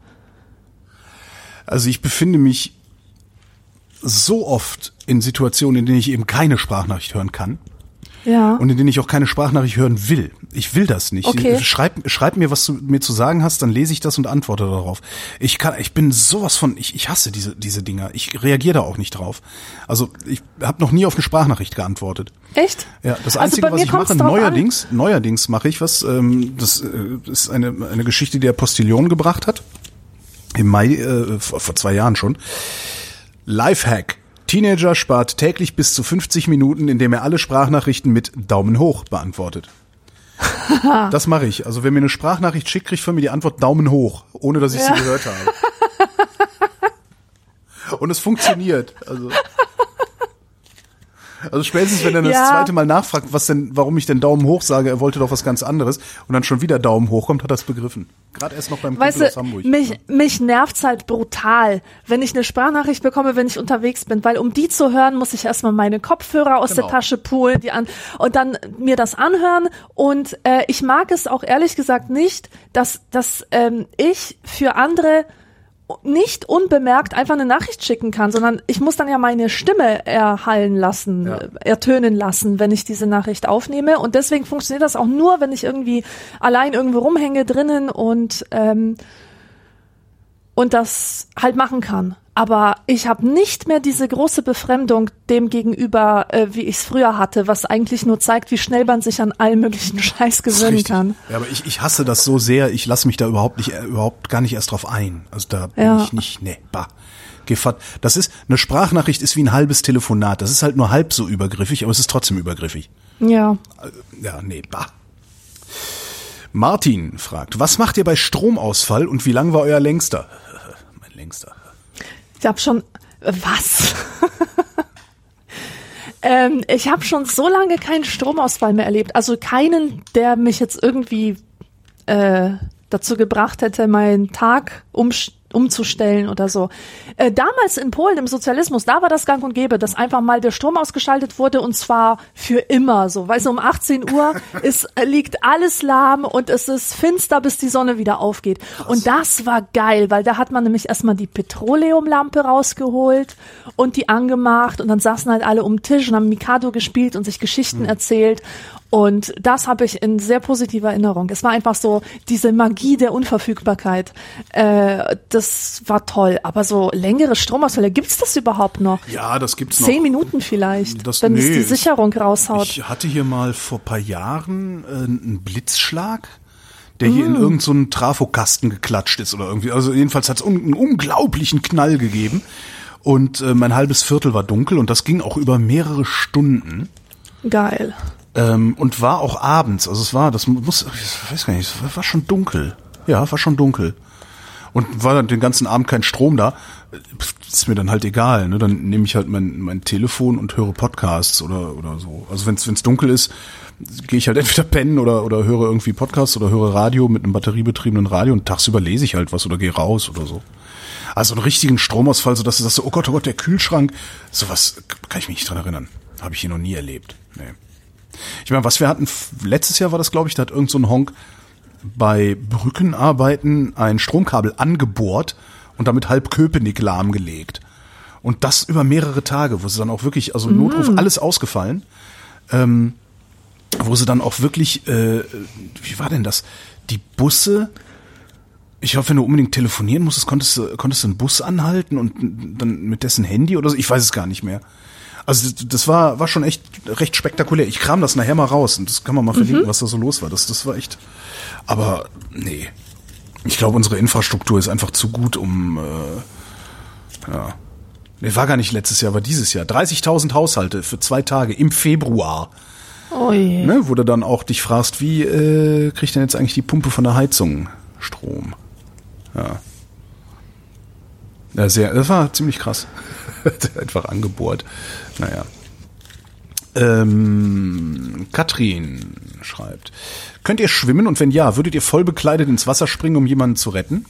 Also ich befinde mich so oft in Situationen, in denen ich eben keine Sprachnachricht hören kann Ja. und in denen ich auch keine Sprachnachricht hören will. Ich will das nicht. Okay. Schreib, schreib mir, was du mir zu sagen hast, dann lese ich das und antworte darauf. Ich kann, ich bin sowas von, ich, ich hasse diese, diese Dinger. Ich reagiere da auch nicht drauf. Also ich habe noch nie auf eine Sprachnachricht geantwortet. Echt? Ja, das Also Einzige, was ich mache, drauf an. neuerdings, neuerdings mache ich was, ähm, das äh, ist eine, eine Geschichte, die der Postillon gebracht hat. Im Mai, äh, vor, vor zwei Jahren schon. Lifehack. Teenager spart täglich bis zu 50 Minuten, indem er alle Sprachnachrichten mit Daumen hoch beantwortet. <laughs> das mache ich. Also wenn mir eine Sprachnachricht schickt, kriegt von mir die Antwort Daumen hoch, ohne dass ich sie gehört habe. Und es funktioniert. Also, <laughs> also spätestens, wenn er das Ja. zweite Mal nachfragt, was denn, warum ich denn Daumen hoch sage, er wollte doch was ganz anderes, und dann schon wieder Daumen hoch kommt, hat er es begriffen. Gerade erst noch beim Kumpel Weißt aus du, Hamburg. mich, mich nervt's halt brutal, wenn ich eine Sprachnachricht bekomme, wenn ich unterwegs bin, weil um die zu hören, muss ich erstmal meine Kopfhörer aus Genau. der Tasche poolen, die an, und dann mir das anhören. Und äh, ich mag es auch ehrlich gesagt nicht, dass, dass ähm, ich für andere nicht unbemerkt einfach eine Nachricht schicken kann, sondern ich muss dann ja meine Stimme erhallen lassen, Ja. ertönen lassen, wenn ich diese Nachricht aufnehme. Und deswegen funktioniert das auch nur, wenn ich irgendwie allein irgendwo rumhänge drinnen und ähm, und das halt machen kann. Aber ich habe nicht mehr diese große Befremdung dem gegenüber, äh, wie ich es früher hatte, was eigentlich nur zeigt, wie schnell man sich an allen möglichen <laughs> Scheiß gewöhnen kann. Ja, aber ich, ich hasse das so sehr, ich lasse mich da überhaupt nicht, äh, überhaupt gar nicht erst drauf ein. Also da bin Ja. ich nicht, nee, bah. Gefatt. Das ist, eine Sprachnachricht ist wie ein halbes Telefonat. Das ist halt nur halb so übergriffig, aber es ist trotzdem übergriffig. Ja. Ja, nee, bah. Martin fragt, was macht ihr bei Stromausfall und wie lang war euer längster? <laughs> mein längster. Ich habe schon was? <laughs> ähm, ich habe schon so lange keinen Stromausfall mehr erlebt. Also keinen, der mich jetzt irgendwie äh, dazu gebracht hätte, meinen Tag um, umzustellen oder so. Äh, damals in Polen im Sozialismus, da war das gang und gäbe, dass einfach mal der Strom ausgeschaltet wurde und zwar für immer so. Weil so um 18 Uhr <laughs> ist, liegt alles lahm und es ist finster, bis die Sonne wieder aufgeht. Und das war geil, weil da hat man nämlich erstmal die Petroleumlampe rausgeholt und die angemacht und dann saßen halt alle um den Tisch und haben Mikado gespielt und sich Geschichten erzählt. Und das habe ich in sehr positiver Erinnerung. Es war einfach so diese Magie der Unverfügbarkeit. Äh, das war toll. Aber so längere Stromausfälle, gibt's das überhaupt noch? Ja, das gibt's noch. Zehn Minuten vielleicht, Das- wenn es nee, die ich- Sicherung raushaut. Ich hatte hier mal vor paar Jahren äh, einen Blitzschlag, der hier in irgendeinen so Trafokasten geklatscht ist oder irgendwie. Also jedenfalls hat es einen unglaublichen Knall gegeben. Und äh, mein halbes Viertel war dunkel und das ging auch über mehrere Stunden. Geil. Ähm, und war auch abends. Also es war, das muss, ich weiß gar nicht, es war- schon dunkel. Ja, war schon dunkel. Und war dann den ganzen Abend kein Strom da. Ist mir dann halt egal. Ne? Dann nehme ich halt mein, mein Telefon und höre Podcasts oder, oder so. Also wenn es dunkel ist, gehe ich halt <laughs> entweder pennen oder, oder höre irgendwie Podcasts oder höre Radio mit einem batteriebetriebenen Radio und tagsüber lese ich halt was oder gehe raus oder so. Also einen richtigen Stromausfall, so dass du sagst, oh Gott, oh Gott, der Kühlschrank. Sowas kann ich mich nicht dran erinnern. Habe ich hier noch nie erlebt. Nee. Ich meine, was wir hatten, letztes Jahr war das, glaube ich, da hat irgend so ein Honk bei Brückenarbeiten ein Stromkabel angebohrt und damit halb Köpenick lahmgelegt. Und das über mehrere Tage, wo sie dann auch wirklich, also Notruf, alles ausgefallen, ähm, wo sie dann auch wirklich, äh, wie war denn das? Die Busse, ich glaube, wenn du unbedingt telefonieren musstest, konntest du, konntest du einen Bus anhalten und dann mit dessen Handy oder so, ich weiß es gar nicht mehr. Also das- war, war schon echt recht spektakulär. Ich kram das nachher mal raus und das kann man mal verlinken, was da so los war. Das, das war echt. Aber nee. Ich glaube, unsere Infrastruktur ist einfach zu gut, um äh, ja. Nee, war gar nicht letztes Jahr, war dieses Jahr. 30.000 Haushalte für zwei Tage im Februar. Oh je. Ne, wo du dann auch dich fragst, wie äh, kriegt denn jetzt eigentlich die Pumpe von der Heizung Strom? Ja. Ja, sehr, das war ziemlich krass. <laughs> Einfach angebohrt. Naja. Ähm, Katrin schreibt. Könnt ihr schwimmen und wenn ja, würdet ihr voll bekleidet ins Wasser springen, um jemanden zu retten?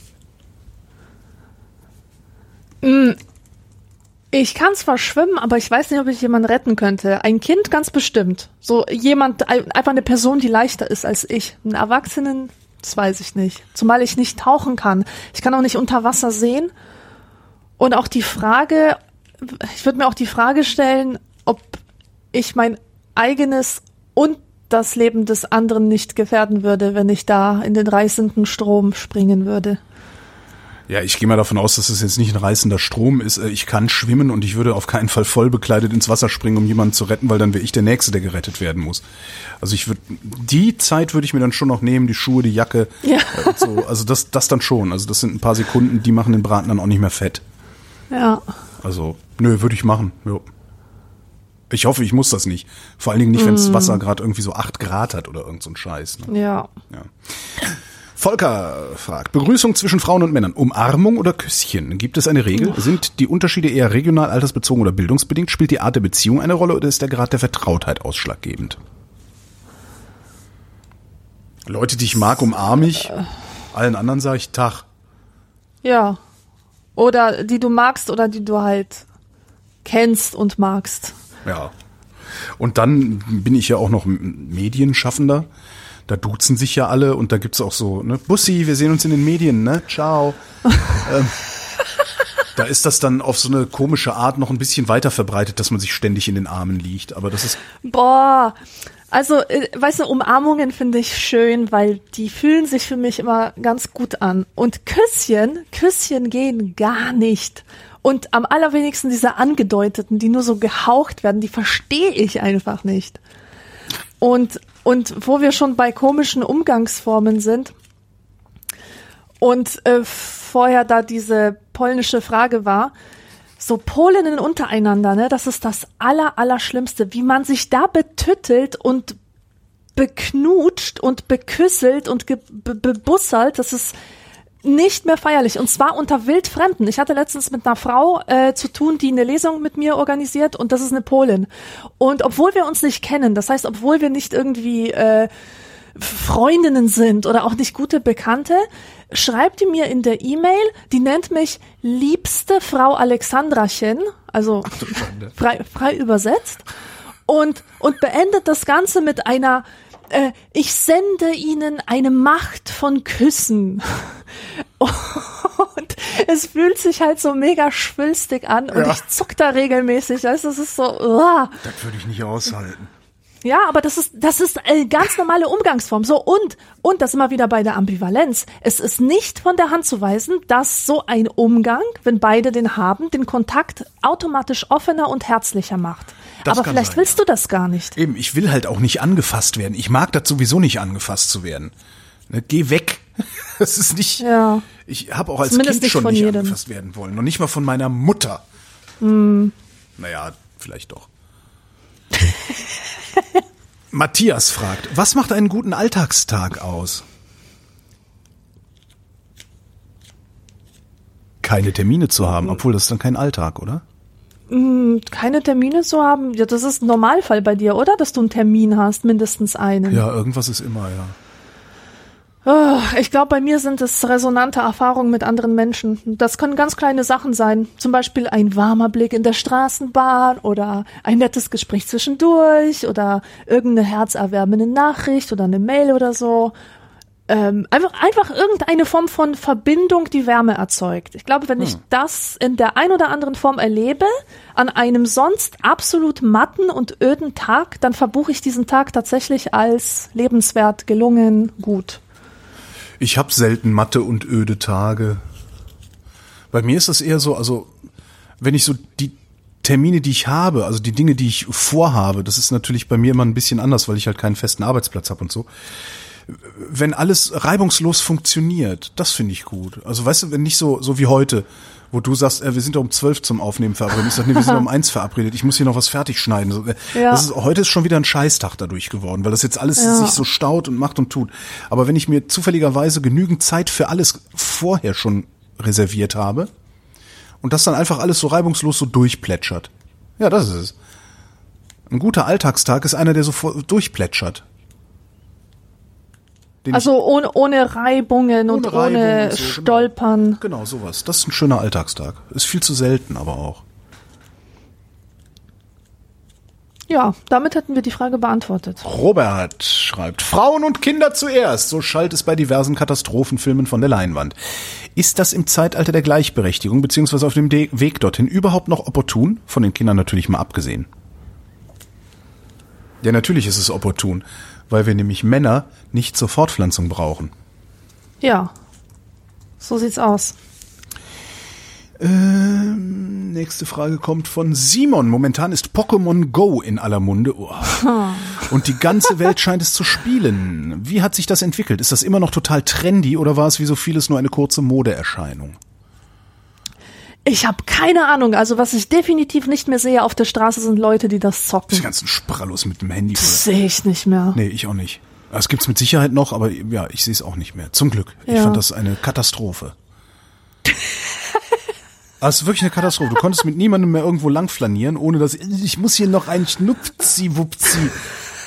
Ich kann zwar schwimmen, aber ich weiß nicht, ob ich jemanden retten könnte. Ein Kind ganz bestimmt. So jemand, ein- einfach eine Person, die leichter ist als ich. Einen Erwachsenen, das weiß ich nicht. Zumal ich nicht tauchen kann. Ich kann auch nicht unter Wasser sehen. Und auch die Frage, ich würde mir auch die Frage stellen, ob ich mein eigenes und das Leben des anderen nicht gefährden würde, wenn ich da in den reißenden Strom springen würde. Ja, ich gehe mal davon aus, dass es jetzt nicht ein reißender Strom ist. Äh, Ich kann schwimmen und ich würde auf keinen Fall voll bekleidet ins Wasser springen, um jemanden zu retten, weil dann wäre ich der Nächste, der gerettet werden muss. Also ich würde die Zeit würde ich mir dann schon noch nehmen, die Schuhe, die Jacke, Ja. äh, so. Also das, das dann schon. Also das sind ein paar Sekunden, die machen den Braten dann auch nicht mehr fett. Ja. Also nö, würde ich machen. Jo. Ich hoffe, ich muss das nicht. Vor allen Dingen nicht, wenn das Wasser gerade irgendwie so acht Grad hat oder irgend so ein Scheiß. Ne? Ja. Ja. Volker fragt, Begrüßung zwischen Frauen und Männern, Umarmung oder Küsschen? Gibt es eine Regel? Sind die Unterschiede eher regional, altersbezogen oder bildungsbedingt? Spielt die Art der Beziehung eine Rolle oder ist der Grad der Vertrautheit ausschlaggebend? Leute, die ich mag, umarme ich. Allen anderen sage ich Tag. Ja. Oder die du magst oder die du halt kennst und magst. Ja. Und dann bin ich ja auch noch Medienschaffender. Da duzen sich ja alle und da gibt's auch so, ne, Bussi, wir sehen uns in den Medien, ne? Ciao. <laughs> ähm, da ist das dann auf so eine komische Art noch ein bisschen weiter verbreitet, dass man sich ständig in den Armen liegt. Aber das ist, Boah. Also, äh, weißt du, Umarmungen finde ich schön, weil die fühlen sich für mich immer ganz gut an. Und Küsschen, Küsschen gehen gar nicht. Und am allerwenigsten diese angedeuteten, die nur so gehaucht werden, die verstehe ich einfach nicht. Und, und wo wir schon bei komischen Umgangsformen sind und äh, vorher da diese polnische Frage war, so Polinnen untereinander, ne, das ist das aller, Allerschlimmste, wie man sich da betüttelt und beknutscht und beküsselt und ge- be bebusselt, das ist nicht mehr feierlich und zwar unter Wildfremden. Ich hatte letztens mit einer Frau äh, zu tun, die eine Lesung mit mir organisiert und das ist eine Polin. Und obwohl wir uns nicht kennen, das heißt, obwohl wir nicht irgendwie äh, Freundinnen sind oder auch nicht gute Bekannte, schreibt die mir in der E-Mail, die nennt mich liebste Frau Alexandrachen, also frei, frei übersetzt, und, und beendet das Ganze mit einer äh, ich sende ihnen eine Macht von Küssen. <laughs> Und es fühlt sich halt so mega schwülstig an und Ja. ich zuck da regelmäßig. Du, das ist so, uah. Das würde ich nicht aushalten. Ja, aber das ist, das ist eine ganz normale Umgangsform. So, und, und das immer wieder bei der Ambivalenz. Es ist nicht von der Hand zu weisen, dass so ein Umgang, wenn beide den haben, den Kontakt automatisch offener und herzlicher macht. Das aber vielleicht sein, willst du das gar nicht. Eben, ich will halt auch nicht angefasst werden. Ich mag das sowieso nicht angefasst zu werden. Ne, geh weg. <laughs> Das ist nicht. Ja. Ich habe auch als Zumindest Kind nicht schon nicht jedem. angefasst werden wollen. Und nicht mal von meiner Mutter. Hm. Naja, vielleicht doch. <laughs> <laughs> Matthias fragt, was macht einen guten Alltagstag aus? Keine Termine zu haben, obwohl das ist dann kein Alltag, oder? keine Termine zu haben, ja, das ist ein Normalfall bei dir, oder? Dass du einen Termin hast, mindestens einen. Ja, irgendwas ist immer, ja. Ah, Ich glaube, bei mir sind es resonante Erfahrungen mit anderen Menschen. Das können ganz kleine Sachen sein. Zum Beispiel ein warmer Blick in der Straßenbahn oder ein nettes Gespräch zwischendurch oder irgendeine herzerwärmende Nachricht oder eine Mail oder so. Ähm, einfach, einfach irgendeine Form von Verbindung, die Wärme erzeugt. Ich glaube, wenn ich das in der ein oder anderen Form erlebe, an einem sonst absolut matten und öden Tag, dann verbuche ich diesen Tag tatsächlich als lebenswert, gelungen, gut. Ich habe selten matte und öde Tage. Bei mir ist das eher so, also wenn ich so die Termine, die ich habe, also die Dinge, die ich vorhabe, das ist natürlich bei mir immer ein bisschen anders, weil ich halt keinen festen Arbeitsplatz habe und so. Wenn alles reibungslos funktioniert, das finde ich gut. Also weißt du, wenn nicht so so wie heute, wo du sagst, äh, wir sind ja um zwölf zum Aufnehmen verabredet. Ich sag, nee, wir sind <laughs> um eins verabredet. Ich muss hier noch was fertig schneiden. Äh, Ja. das ist, heute ist schon wieder ein Scheißtag dadurch geworden, weil das jetzt alles Ja. sich so staut und macht und tut. Aber wenn ich mir zufälligerweise genügend Zeit für alles vorher schon reserviert habe und das dann einfach alles so reibungslos so durchplätschert. Ja, das ist es. Ein guter Alltagstag ist einer, der so durchplätschert. Also ohne, ohne Reibungen und Ohne Reibung ohne und so, genau. Stolpern. ich, genau, sowas. Das ist ein schöner Alltagstag. Ist viel zu selten, aber auch. Ja, damit hätten wir die Frage beantwortet. Robert schreibt, Frauen und Kinder zuerst, so schallt es bei diversen Katastrophenfilmen von der Leinwand. Ist das im Zeitalter der Gleichberechtigung beziehungsweise auf dem De Weg dorthin überhaupt noch opportun? Von den Kindern natürlich mal abgesehen. Ja, natürlich ist es opportun, weil wir nämlich Männer nicht zur Fortpflanzung brauchen. Ja, so sieht's aus. Ähm, nächste Frage kommt von Simon. Momentan ist Pokémon Go in aller Munde. Oh. <laughs> Und die ganze Welt scheint es zu spielen. Wie hat sich das entwickelt? Ist das immer noch total trendy oder war es wie so vieles nur eine kurze Modeerscheinung? Ich habe keine Ahnung. Also was ich definitiv nicht mehr sehe auf der Straße sind Leute, die das Die zocken. ganzen Sprallos mit dem Handy. Das sehe ich nicht mehr. Nee, ich auch nicht. Es gibt's mit Sicherheit noch, aber ja, ich sehe es auch nicht mehr. Zum Glück. Ich Ja. fand das eine Katastrophe. <laughs> Das ist wirklich eine Katastrophe. Du konntest mit niemandem mehr irgendwo lang flanieren, ohne dass ich muss hier noch ein Schnupzi-Wupzi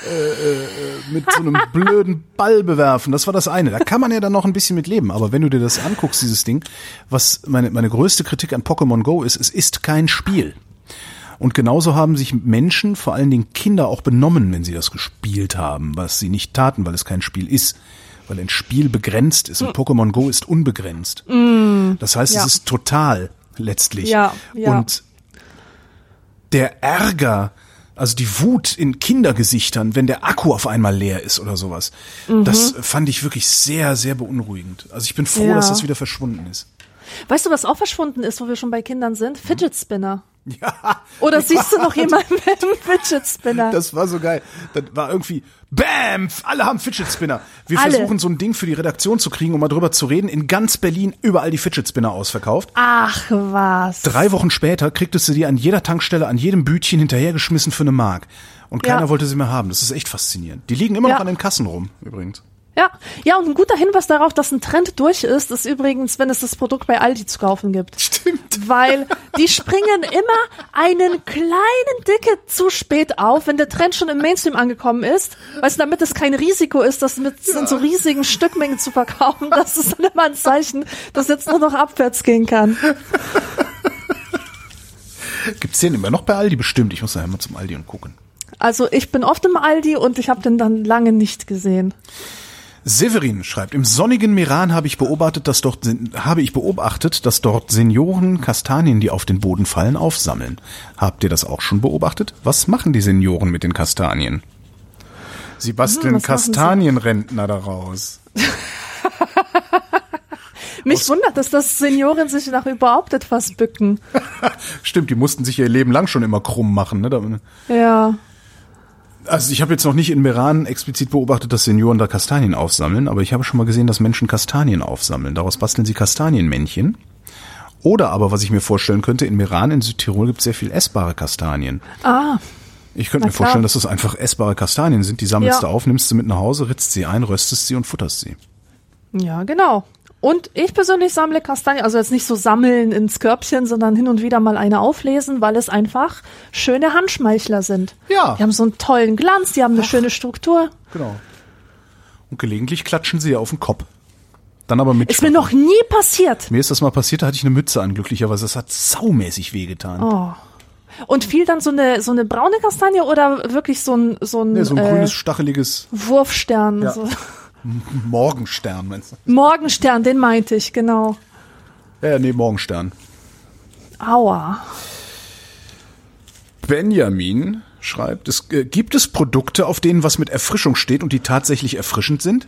äh, äh, mit so einem blöden Ball bewerfen. Das war das eine. Da kann man ja dann noch ein bisschen mit leben. Aber wenn du dir das anguckst, dieses Ding, was meine, meine größte Kritik an Pokémon Go ist, es ist kein Spiel. Und genauso haben sich Menschen, vor allen Dingen Kinder, auch benommen, wenn sie das gespielt haben, was sie nicht taten, weil es kein Spiel ist. Weil ein Spiel begrenzt ist und Pokémon Go ist unbegrenzt. Das heißt, Ja. es ist total letztlich. Ja, ja. Und der Ärger, also die Wut in Kindergesichtern, wenn der Akku auf einmal leer ist oder sowas, das fand ich wirklich sehr, sehr beogenruhigend. Also ich bin froh, Ja. dass das wieder verschwunden ist. Weißt du, was auch verschwunden ist, wo wir schon bei Kindern sind? Fidget Spinner. <laughs> Ja, Oder siehst du noch jemanden mit einem Fidget Spinner? Das war so geil. Das war irgendwie, Bam! Alle haben Fidget Spinner. Wir Alle. versuchen so ein Ding für die Redaktion zu kriegen, um mal drüber zu reden. In ganz Berlin überall die Fidget Spinner ausverkauft. Ach was. Drei Wochen später kriegtest du die an jeder Tankstelle, an jedem Bütchen hinterhergeschmissen für eine Mark. Und keiner Ja. wollte sie mehr haben. Das ist echt faszinierend. Die liegen immer noch Ja. an den Kassen rum, übrigens. Ja, ja, und ein guter Hinweis darauf, dass ein Trend durch ist, ist übrigens, wenn es das Produkt bei Aldi zu kaufen gibt. Stimmt. Weil <laughs> die springen immer einen kleinen Dicke zu spät auf, wenn der Trend schon im Mainstream angekommen ist. Weißt du, damit es kein Risiko ist, das mit in so riesigen Stückmengen zu verkaufen, <laughs> das ist dann immer ein Zeichen, dass jetzt nur noch abwärts gehen kann. <laughs> Gibt's den immer noch bei Aldi? Bestimmt. Ich muss da mal zum Aldi und gucken. Also ich bin oft im Aldi und ich habe den dann lange nicht gesehen. Severin schreibt, im sonnigen Meran habe ich beobachtet, dass dort, habe ich beobachtet, dass dort Senioren Kastanien, die auf den Boden fallen, aufsammeln. Habt ihr das auch schon beobachtet? Was machen die Senioren mit den Kastanien? Sie basteln Hm? Kastanienrentner daraus. <laughs> Mich wundert es, dass Senioren sich nach überhaupt etwas bücken. <laughs> Stimmt, die mussten sich ihr Leben lang schon immer krumm machen. Ne? Ja. Also ich habe jetzt noch nicht in Meran explizit beobachtet, dass Senioren da Kastanien aufsammeln, aber ich habe schon mal gesehen, dass Menschen Kastanien aufsammeln. Daraus basteln sie Kastanienmännchen. Oder aber, was ich mir vorstellen könnte, in Meran in Südtirol gibt es sehr viel essbare Kastanien. Ah, Ich könnte mir vorstellen, dass das einfach essbare Kastanien sind. Die sammelst Ja. du auf, nimmst sie mit nach Hause, ritzt sie ein, röstest sie und futterst sie. ja, genau. Und ich persönlich sammle Kastanien, also jetzt nicht so sammeln ins Körbchen, sondern hin und wieder mal eine auflesen, weil es einfach schöne Handschmeichler sind. Ja. Die haben so einen tollen Glanz, die haben eine schöne Struktur. Genau. Und gelegentlich klatschen sie ja auf den Kopf. Dann aber mit Ist mir noch nie passiert. Mir ist das mal passiert, da hatte ich eine Mütze an, glücklicherweise. Das hat saumäßig wehgetan. Oh. Und fiel dann so eine, so eine braune Kastanie oder wirklich so ein, so ein, Nee, so ein äh, grünes, stacheliges Wurfstern? Ja. So. Morgenstern, meinst du? Morgenstern, den meinte ich, genau. Ja, nee, Morgenstern. Aua. Benjamin schreibt, es, äh, gibt es Produkte, auf denen was mit Erfrischung steht und die tatsächlich erfrischend sind?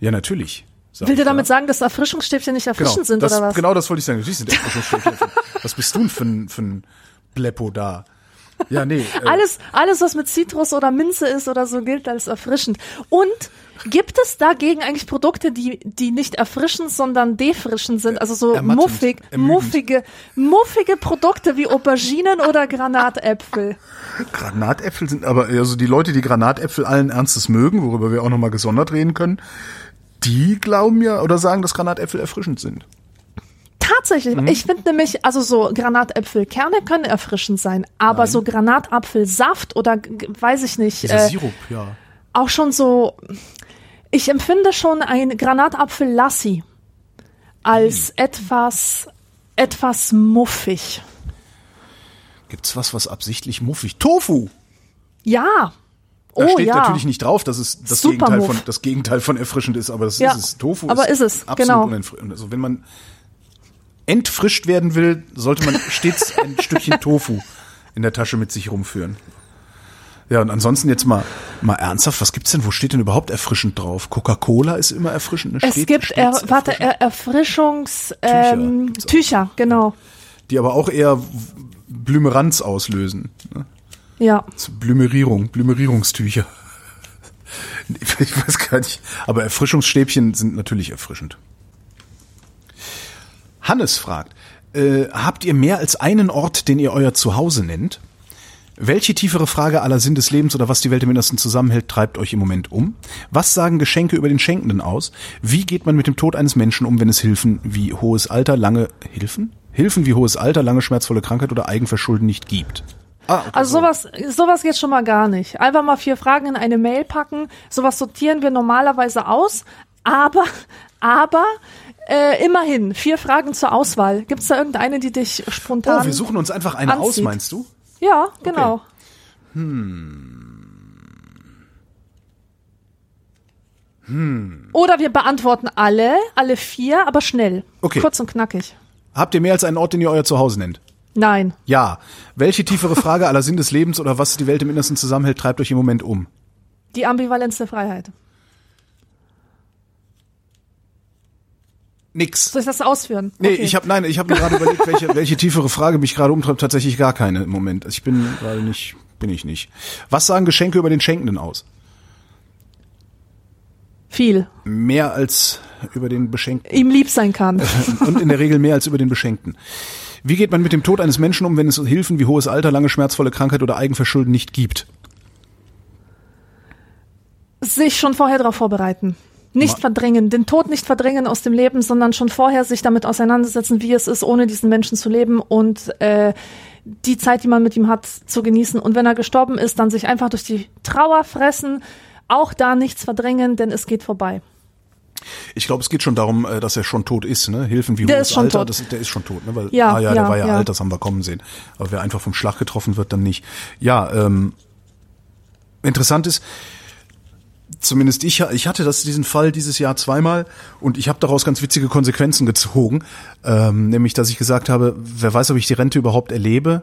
Ja, natürlich. Will dir damit sagen, dass Erfrischungsstäbchen nicht genau, erfrischend sind das, oder was? Genau das wollte ich sagen. Natürlich sind Erfrischungsstäbchen. was bist du denn für ein, für ein Bleppo da? Ja, nee. <laughs> Äh, Alles, alles, was mit Zitrus oder Minze ist oder so, gilt als erfrischend. Und gibt es dagegen eigentlich Produkte, die, die nicht erfrischend, sondern defrischend sind? Also so Ermattend, muffig, ermüdend. muffige, muffige Produkte wie Auberginen oder Granatäpfel. <laughs> Granatäpfel sind aber, also die Leute, die Granatäpfel allen Ernstes mögen, worüber wir auch nochmal gesondert reden können, die glauben ja oder sagen, dass Granatäpfel erfrischend sind. Tatsächlich. Mhm. Ich finde nämlich, also so Granatäpfelkerne können erfrischend sein, aber so Granatapfelsaft oder weiß ich nicht, Dieser äh, Sirup, ja. auch schon so, ich empfinde schon ein Granatapfel-Lassi als Hm. etwas, etwas muffig. Gibt's was, was absichtlich muffig? Tofu! Ja. Da oh steht ja. natürlich nicht drauf, dass es das Super Gegenteil, Muff. von, das Gegenteil von erfrischend ist, aber das Ja, ist es. Tofu aber ist es, absolut genau. unentfri- Also wenn man entfrischt werden will, sollte man stets ein <laughs> Stückchen Tofu in der Tasche mit sich rumführen. Ja, und ansonsten jetzt mal, mal ernsthaft, was gibt's denn, wo steht denn überhaupt erfrischend drauf? Coca-Cola ist immer erfrischend. Ne? Es Steht- gibt, er, warte, er, Erfrischungs, ähm. Tücher, genau. Die aber auch eher Blümeranz auslösen. Ne? Ja. Blümerierung, Blümerierungstücher. <laughs> Ich weiß gar nicht. Aber Erfrischungsstäbchen sind natürlich erfrischend. Hannes fragt, äh, habt ihr mehr als einen Ort, den ihr euer Zuhause nennt? Welche tiefere Frage aller Sinn des Lebens oder was die Welt im Innersten zusammenhält, treibt euch im Moment um? Was sagen Geschenke über den Schenkenden aus? Wie geht man mit dem Tod eines Menschen um, wenn es Hilfen wie hohes Alter, lange Hilfen? Hilfen wie hohes Alter, lange schmerzvolle Krankheit oder Eigenverschulden nicht gibt? Ah, okay, Also so. sowas, sowas geht schon mal gar nicht. Einfach mal vier Fragen in eine Mail packen. Sowas sortieren wir normalerweise aus. Aber, aber, äh, immerhin, vier Fragen zur Auswahl. Gibt es da irgendeine, die dich spontan... Oh, wir suchen uns einfach eine aus, anzieht. meinst du? Ja, genau. Oder wir beantworten alle, alle vier, aber schnell. Okay. Kurz und knackig. Habt ihr mehr als einen Ort, den ihr euer Zuhause nennt? Nein. Ja. Welche tiefere Frage aller Sinn des Lebens oder was die Welt im Innersten zusammenhält, treibt euch im Moment um? Die Ambivalenz der Freiheit. Nix. Soll ich das ausführen? Nee, Okay. ich habe nein, ich habe mir gerade überlegt, welche, welche tiefere Frage mich gerade umtreibt. Tatsächlich gar keine im Moment. Also ich bin gerade nicht, bin ich nicht. Was sagen Geschenke über den Schenkenden aus? Viel. Mehr als über den Beschenkten. Ihm lieb sein kann. <laughs> Und in der Regel mehr als über den Beschenkten. Wie geht man mit dem Tod eines Menschen um, wenn es Hilfen wie hohes Alter, lange schmerzvolle Krankheit oder Eigenverschulden nicht gibt? Sich schon vorher darauf vorbereiten. Nicht verdrängen, den Tod nicht verdrängen aus dem Leben, sondern schon vorher sich damit auseinandersetzen, wie es ist, ohne diesen Menschen zu leben und äh, die Zeit, die man mit ihm hat, zu genießen. Und wenn er gestorben ist, dann sich einfach durch die Trauer fressen, auch da nichts verdrängen, denn es geht vorbei. Ich glaube, es geht schon darum, äh, dass er schon tot ist. Ne? Hilfen wie Der hohes Alter. Das, der ist schon tot. Ne? Weil, Ja, ah ja, der ja, war ja, ja. alt, das haben wir kommen sehen. Aber wer einfach vom Schlag getroffen wird, dann nicht. Ja, ähm, interessant ist, zumindest ich, ich hatte das diesen Fall dieses Jahr zweimal und ich habe daraus ganz witzige Konsequenzen gezogen, ähm, nämlich dass ich gesagt habe, wer weiß, ob ich die Rente überhaupt erlebe,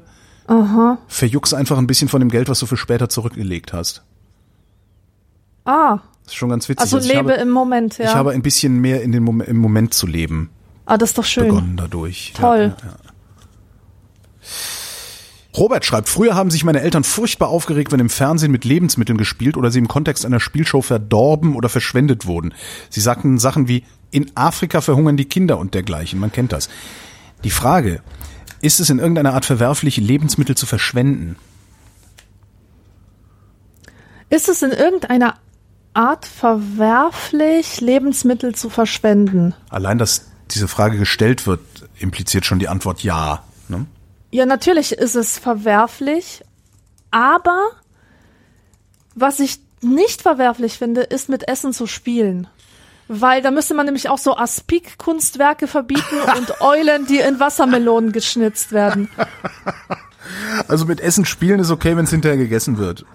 verjuck's einfach ein bisschen von dem Geld, was du für später zurückgelegt hast. Ah, Das ist schon ganz witzig. also ich lebe habe, im Moment, ja. ich habe ein bisschen mehr in den Mom im Moment zu leben ah, das ist doch schön. begonnen dadurch. Toll. Ja, ja, ja. Robert schreibt, früher haben sich meine Eltern furchtbar aufgeregt, wenn im Fernsehen mit Lebensmitteln gespielt oder sie im Kontext einer Spielshow verdorben oder verschwendet wurden. Sie sagten Sachen wie, in Afrika verhungern die Kinder und dergleichen. Man kennt das. Die Frage, ist es in irgendeiner Art verwerflich, Lebensmittel zu verschwenden? Ist es in irgendeiner Art verwerflich, Lebensmittel zu verschwenden? Allein, dass diese Frage gestellt wird, impliziert schon die Antwort ja. Ne? Ja, natürlich ist es verwerflich, aber was ich nicht verwerflich finde, ist mit Essen zu spielen. Weil da müsste man nämlich auch so Aspik-Kunstwerke verbieten <laughs> und Eulen, die in Wassermelonen geschnitzt werden. Also mit Essen spielen ist okay, wenn es hinterher gegessen wird.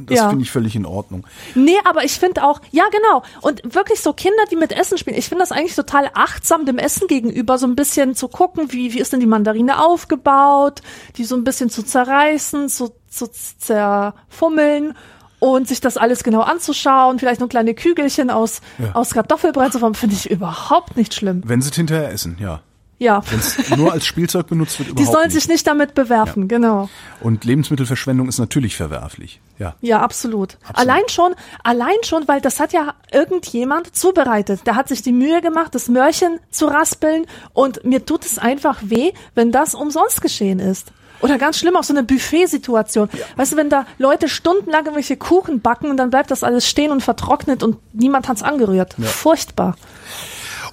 Das Ja. finde ich völlig in Ordnung. Nee, aber ich finde auch, ja genau, und wirklich so Kinder, die mit Essen spielen, ich finde das eigentlich total achtsam dem Essen gegenüber, so ein bisschen zu gucken, wie, wie ist denn die Mandarine aufgebaut, die so ein bisschen zu zerreißen, zu, zu zerfummeln und sich das alles genau anzuschauen, vielleicht noch kleine Kügelchen aus, Ja. aus Kartoffelbrei zu formen, finde ich überhaupt nicht schlimm. Wenn sie es hinterher essen, ja. Ja, Wenn es nur als Spielzeug benutzt wird, <laughs> die überhaupt sollen nicht. sich nicht damit bewerfen, genau. Und Lebensmittelverschwendung ist natürlich verwerflich. Ja. Ja, absolut. Allein schon, allein schon, weil das hat ja irgendjemand zubereitet. Der hat sich die Mühe gemacht, das Möhrchen zu raspeln und mir tut es einfach weh, wenn das umsonst geschehen ist. Oder ganz schlimm, auch so eine Buffet-Situation. Weißt du, wenn da Leute stundenlang irgendwelche Kuchen backen und dann bleibt das alles stehen und vertrocknet und niemand hat's angerührt. Furchtbar.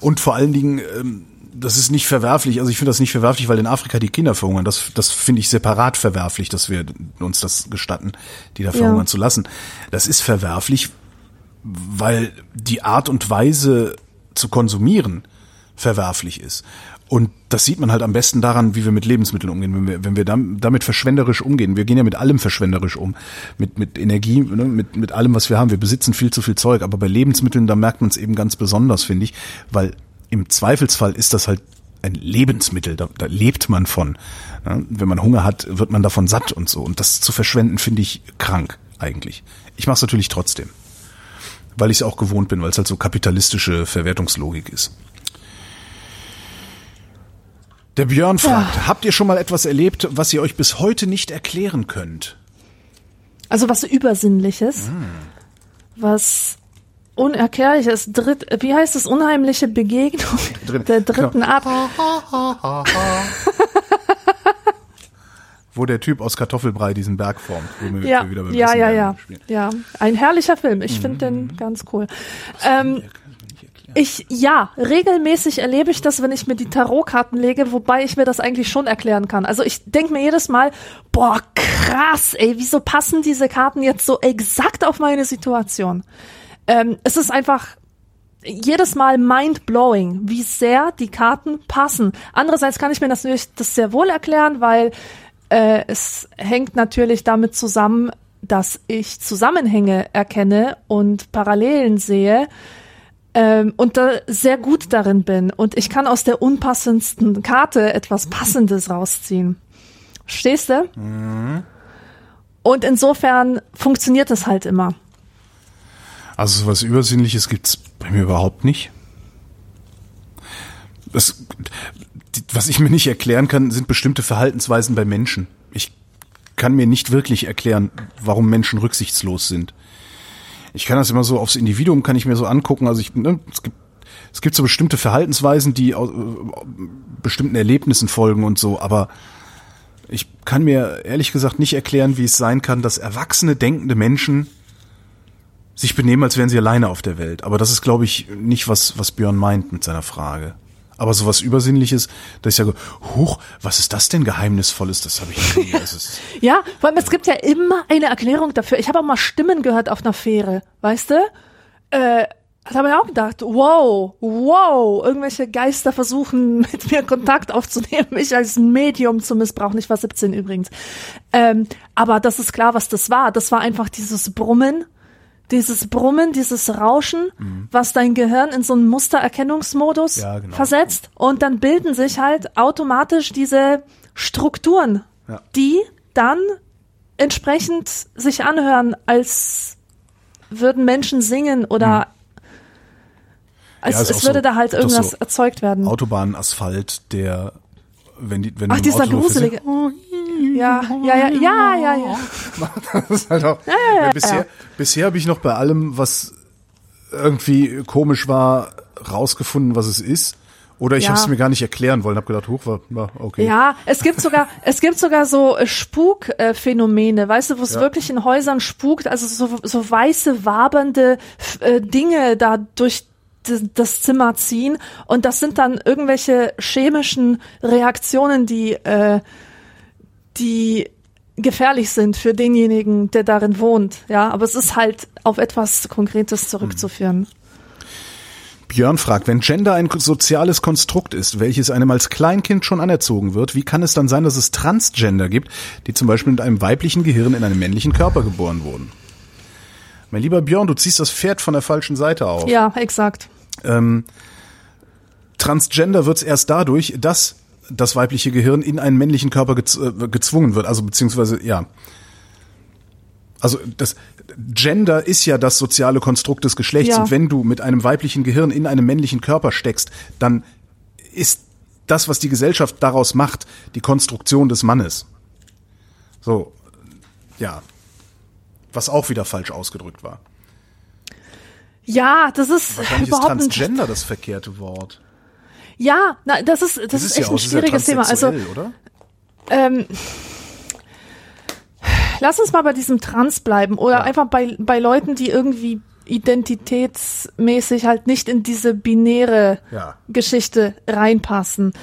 Und vor allen Dingen, ähm, das ist nicht verwerflich. Also ich finde das nicht verwerflich, weil in Afrika die Kinder verhungern. Das, das finde ich separat verwerflich, dass wir uns das gestatten, die da verhungern zu lassen. Das ist verwerflich, weil die Art und Weise zu konsumieren verwerflich ist. Und das sieht man halt am besten daran, wie wir mit Lebensmitteln umgehen, wenn wir, wenn wir dam- damit verschwenderisch umgehen. Wir gehen ja mit allem verschwenderisch um. Mit, mit Energie, ne, mit, mit allem, was wir haben. Wir besitzen viel zu viel Zeug. Aber bei Lebensmitteln, da merkt man es eben ganz besonders, finde ich. Weil im Zweifelsfall ist das halt ein Lebensmittel. Da, da lebt man von. Ja, wenn man Hunger hat, wird man davon satt und so. Und das zu verschwenden, finde ich krank eigentlich. Ich mache es natürlich trotzdem. Weil ich es auch gewohnt bin, weil es halt so kapitalistische Verwertungslogik ist. Der Björn fragt, habt ihr schon mal etwas erlebt, was ihr euch bis heute nicht erklären könnt? Also was Übersinnliches, was Unerklärliches, Dritt, wie heißt es, unheimliche Begegnung Drin- der dritten genau. Art. <laughs> Wo der Typ aus Kartoffelbrei diesen Berg formt. Wo wir Ja, ja, ja, ja, spielen. ja. Ein herrlicher Film. Ich finde den ganz cool. Ähm, ich, ja, regelmäßig erlebe ich das, wenn ich mir die Tarotkarten lege, wobei ich mir das eigentlich schon erklären kann. Also ich denke mir jedes Mal, boah, krass, ey, wieso passen diese Karten jetzt so exakt auf meine Situation? Ähm, es ist einfach jedes Mal mind-blowing, wie sehr die Karten passen. Andererseits kann ich mir das natürlich das sehr wohl erklären, weil äh, es hängt natürlich damit zusammen, dass ich Zusammenhänge erkenne und Parallelen sehe ähm, und da sehr gut darin bin. Und ich kann aus der unpassendsten Karte etwas Passendes rausziehen. Stehst du? Und insofern funktioniert es halt immer. Also sowas Übersinnliches gibt's bei mir überhaupt nicht. Das, was ich mir nicht erklären kann, sind bestimmte Verhaltensweisen bei Menschen. Ich kann mir nicht wirklich erklären, warum Menschen rücksichtslos sind. Ich kann das immer so aufs Individuum kann ich mir so angucken. Also ich, ne, es gibt es gibt so bestimmte Verhaltensweisen, die aus, bestimmten Erlebnissen folgen und so, aber ich kann mir ehrlich gesagt nicht erklären, wie es sein kann, dass erwachsene, denkende Menschen sich benehmen, als wären sie alleine auf der Welt. Aber das ist, glaube ich, nicht was, was Björn meint mit seiner Frage. Aber sowas Übersinnliches, das ist ja, huch, was ist das denn Geheimnisvolles? Das habe ich nie. Ist, <laughs> Ja, vor allem es gibt ja immer eine Erklärung dafür. Ich habe auch mal Stimmen gehört auf einer Fähre, weißt du? Äh, da habe ich auch gedacht, wow, wow, irgendwelche Geister versuchen <laughs> mit mir Kontakt aufzunehmen, mich als Medium zu missbrauchen. Ich war 17 übrigens. Ähm, aber das ist klar, was das war. Das war einfach dieses Brummen, dieses Brummen, dieses Rauschen, was dein Gehirn in so einen Mustererkennungsmodus Ja, genau. versetzt. Und dann bilden sich halt automatisch diese Strukturen, Ja. die dann entsprechend sich anhören, als würden Menschen singen oder als Hm. Ja, es würde so- da halt irgendwas so erzeugt werden. Autobahnasphalt, der, wenn die, wenn Ach, dieser gruselige. Ja, ja, ja, ja, ja, ja. <laughs> Das ist halt auch, ja, bisher, bisher habe ich noch bei allem, was irgendwie komisch war, rausgefunden, was es ist. Oder ich Ja. habe es mir gar nicht erklären wollen, habe gedacht, hoch war, ja, okay. Ja, es gibt sogar, <laughs> es gibt sogar so äh, Spukphänomene, weißt du, wo es Ja. wirklich in Häusern spukt, also so, so weiße, wabernde äh, Dinge da durch das Zimmer ziehen und das sind dann irgendwelche chemischen Reaktionen, die, äh, die gefährlich sind für denjenigen, der darin wohnt, ja, aber es ist halt auf etwas Konkretes zurückzuführen. Björn fragt, wenn Gender ein soziales Konstrukt ist, welches einem als Kleinkind schon anerzogen wird, wie kann es dann sein, dass es Transgender gibt, die zum Beispiel mit einem weiblichen Gehirn in einem männlichen Körper geboren wurden? Mein lieber Björn, du ziehst das Pferd von der falschen Seite auf. Ja, exakt. Ähm, Transgender wird es erst dadurch, dass das weibliche Gehirn in einen männlichen Körper gez äh, gezwungen wird, also beziehungsweise ja. Also das Gender ist ja das soziale Konstrukt des Geschlechts Ja. und wenn du mit einem weiblichen Gehirn in einem männlichen Körper steckst, dann ist das, was die Gesellschaft daraus macht, die Konstruktion des Mannes. So, ja. Was auch wieder falsch ausgedrückt war. Ja, das ist Wahrscheinlich ist überhaupt nicht. Transgender das verkehrte Wort. Ja, na, das ist, das, ist, es echt ja ein ist ja schwieriges Thema. Also, oder? ähm, lass uns mal bei diesem Trans bleiben oder einfach bei, bei Leuten, die irgendwie identitätsmäßig halt nicht in diese binäre Ja. Geschichte reinpassen.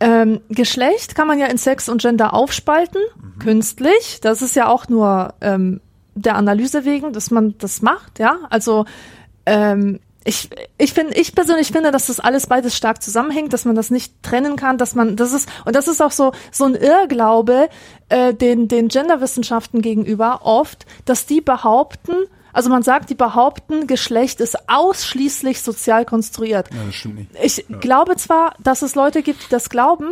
Ähm, Geschlecht kann man ja in Sex und Gender aufspalten, Mhm. künstlich. Das ist ja auch nur ähm, der Analyse wegen, dass man das macht, ja. Also ähm, ich, ich finde, ich persönlich finde, dass das alles beides stark zusammenhängt, dass man das nicht trennen kann, dass man, das ist, und das ist auch so, so ein Irrglaube, äh, den, den Genderwissenschaften gegenüber oft, dass die behaupten, also man sagt, die behaupten, Geschlecht ist ausschließlich sozial konstruiert. Ja, das stimmt nicht. Ich glaube zwar, dass es Leute gibt, die das glauben,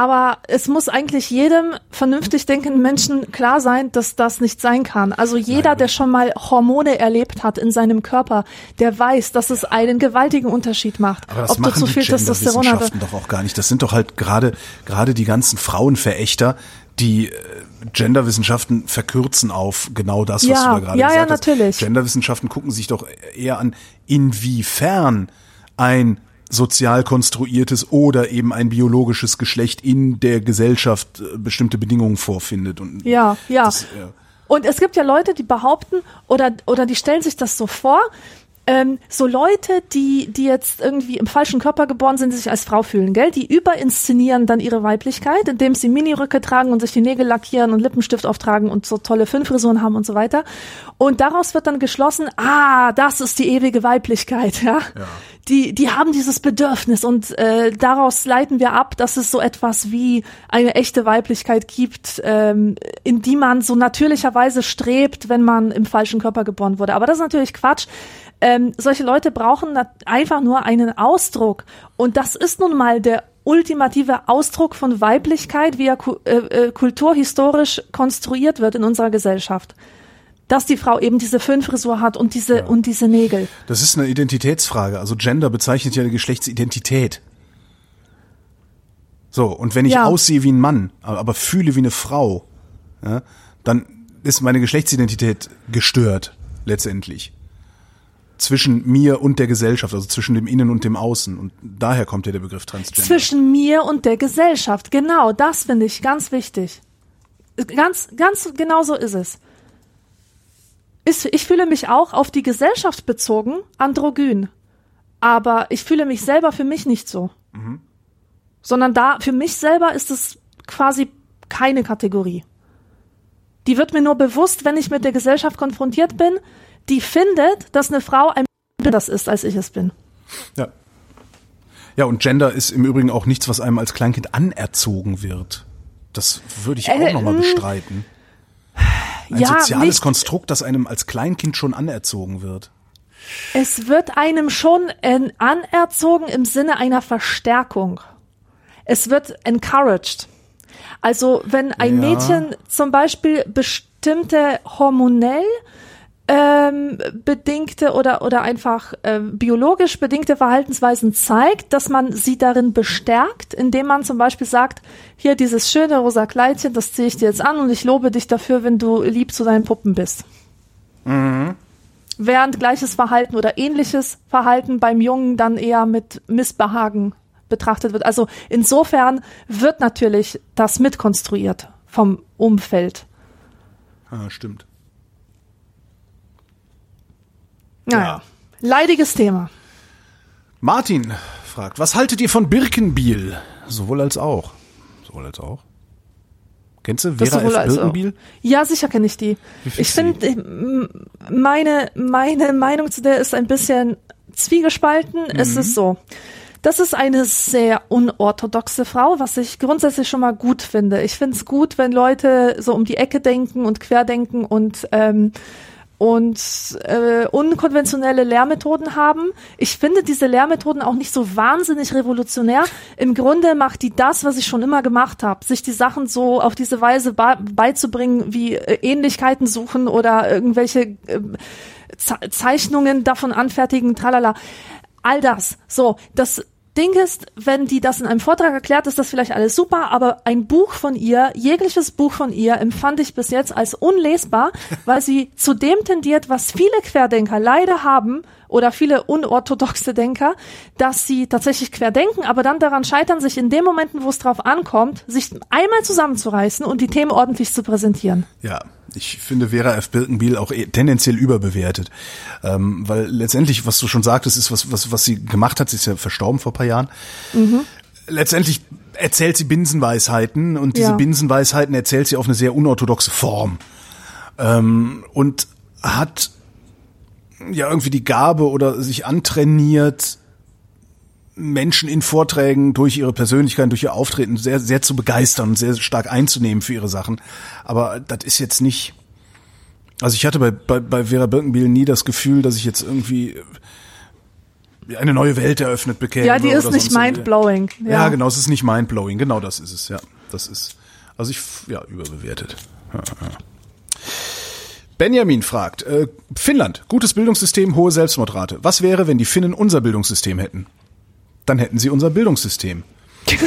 aber es muss eigentlich jedem vernünftig denkenden Menschen klar sein, dass das nicht sein kann. Also jeder, der schon mal Hormone erlebt hat in seinem Körper, der weiß, dass es einen gewaltigen Unterschied macht, Aber das ob du machen zu die viel Testosteron hast. Doch auch gar nicht. Das sind doch halt gerade gerade die ganzen Frauenverächter, die äh, Genderwissenschaften verkürzen auf genau das, was Ja, du da gerade ja, ja, gesagt hast. natürlich. Genderwissenschaften gucken sich doch eher an, inwiefern ein sozial konstruiertes oder eben ein biologisches Geschlecht in der Gesellschaft äh, bestimmte Bedingungen vorfindet. Und Ja, ja. Das, ja. Und es gibt ja Leute, die behaupten oder, oder die stellen sich das so vor, ähm, so Leute, die, die jetzt irgendwie im falschen Körper geboren sind, die sich als Frau fühlen, gell? Die überinszenieren dann ihre Weiblichkeit, indem sie Miniröcke tragen und sich die Nägel lackieren und Lippenstift auftragen und so tolle Filmfrisuren haben und so weiter. Und daraus wird dann geschlossen, ah, das ist die ewige Weiblichkeit, <laughs> ja. Die, die haben dieses Bedürfnis und äh, daraus leiten wir ab, dass es so etwas wie eine echte Weiblichkeit gibt, ähm, in die man so natürlicherweise strebt, wenn man im falschen Körper geboren wurde. Aber das ist natürlich Quatsch. Ähm, solche Leute brauchen einfach nur einen Ausdruck. Und das ist nun mal der ultimative Ausdruck von Weiblichkeit, wie er ku äh, äh, kulturhistorisch konstruiert wird in unserer Gesellschaft. Dass die Frau eben diese Föhnfrisur hat und diese, und diese Nägel. Das ist eine Identitätsfrage. Also Gender bezeichnet ja die Geschlechtsidentität. So, und wenn ich Ja. aussehe wie ein Mann, aber fühle wie eine Frau, ja, dann ist meine Geschlechtsidentität gestört, letztendlich. Zwischen mir und der Gesellschaft, also zwischen dem Innen und dem Außen. Und daher kommt ja der Begriff Transgender. Zwischen mir und der Gesellschaft. Genau, das finde ich ganz wichtig. Ganz, ganz genau so ist es. Ich, ich fühle mich auch auf die Gesellschaft bezogen androgyn. Aber ich fühle mich selber für mich nicht so. Sondern da, für mich selber ist es quasi keine Kategorie. Die wird mir nur bewusst, wenn ich mit der Gesellschaft konfrontiert bin, die findet, dass eine Frau ein das ist, als ich es bin. Ja. Ja, und Gender ist im Übrigen auch nichts, was einem als Kleinkind anerzogen wird. Das würde ich auch Äh, nochmal mm. bestreiten. Ein Ja, soziales nicht- Konstrukt, das einem als Kleinkind schon anerzogen wird. Es wird einem schon äh, anerzogen im Sinne einer Verstärkung. Es wird encouraged. Also wenn ein Ja. Mädchen zum Beispiel bestimmte hormonell ähm, bedingte oder oder einfach ähm, biologisch bedingte Verhaltensweisen zeigt, dass man sie darin bestärkt, indem man zum Beispiel sagt, hier dieses schöne rosa Kleidchen, das ziehe ich dir jetzt an und ich lobe dich dafür, wenn du lieb zu deinen Puppen bist. Während gleiches Verhalten oder ähnliches Verhalten beim Jungen dann eher mit Missbehagen betrachtet wird. Also insofern wird natürlich das mitkonstruiert vom Umfeld. Ah, stimmt. Naja, leidiges Thema. Martin fragt, was haltet ihr von Birkenbiel? Sowohl als auch. Sowohl als auch. Kennst du Vera F. Birkenbiel? Ja, sicher kenne ich die. Ich finde, m- meine, meine Meinung zu der ist ein bisschen zwiegespalten. Es ist so. Das ist eine sehr unorthodoxe Frau, was ich grundsätzlich schon mal gut finde. Ich finde es gut, wenn Leute so um die Ecke denken und querdenken und ähm, und äh, unkonventionelle Lehrmethoden haben. Ich finde diese Lehrmethoden auch nicht so wahnsinnig revolutionär. Im Grunde macht die das, was ich schon immer gemacht habe, sich die Sachen so auf diese Weise beizubringen, wie äh, Ähnlichkeiten suchen oder irgendwelche äh, Ze Zeichnungen davon anfertigen, tralala. All das. So, das Ding ist, wenn die das in einem Vortrag erklärt, ist das vielleicht alles super, aber ein Buch von ihr, jegliches Buch von ihr empfand ich bis jetzt als unlesbar, <laughs> weil sie zu dem tendiert, was viele Querdenker leider haben oder viele unorthodoxe Denker, dass sie tatsächlich querdenken, aber dann daran scheitern, sich in den Momenten, wo es drauf ankommt, sich einmal zusammenzureißen und die Themen ordentlich zu präsentieren. Ja, ich finde Vera F. Birkenbiel auch eh tendenziell überbewertet. Ähm, weil letztendlich, was du schon sagtest, ist was, was, was sie gemacht hat, sie ist ja verstorben vor ein paar Jahren. Letztendlich erzählt sie Binsenweisheiten und diese Ja. Binsenweisheiten erzählt sie auf eine sehr unorthodoxe Form. Ähm, und hat ja irgendwie die Gabe oder sich antrainiert, Menschen in Vorträgen durch ihre Persönlichkeit, durch ihr Auftreten sehr, sehr zu begeistern und sehr stark einzunehmen für ihre Sachen. Aber das ist jetzt nicht. Also ich hatte bei, bei, bei Vera Birkenbiel nie das Gefühl, dass ich jetzt irgendwie äh, eine neue Welt eröffnet bekäme. Ja, die ist nicht mindblowing. Ja. Ja, genau, es ist nicht mindblowing. Genau das ist es, ja. Das ist, also ich, ja, überbewertet. Ja, ja. Benjamin fragt, äh, Finnland, gutes Bildungssystem, hohe Selbstmordrate. Was wäre, wenn die Finnen unser Bildungssystem hätten? Dann hätten sie unser Bildungssystem. <laughs>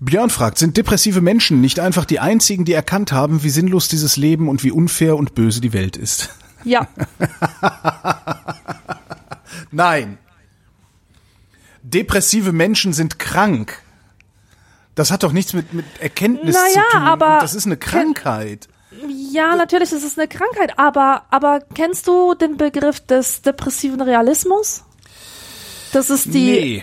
Björn fragt, sind depressive Menschen nicht einfach die einzigen, die erkannt haben, wie sinnlos dieses Leben und wie unfair und böse die Welt ist? Ja. <laughs> Nein. Depressive Menschen sind krank. Das hat doch nichts mit, mit Erkenntnis Naja, zu tun. aber- das ist eine Krankheit. Ja, natürlich ist es eine Krankheit, aber, aber kennst du den Begriff des depressiven Realismus? Das ist die nee.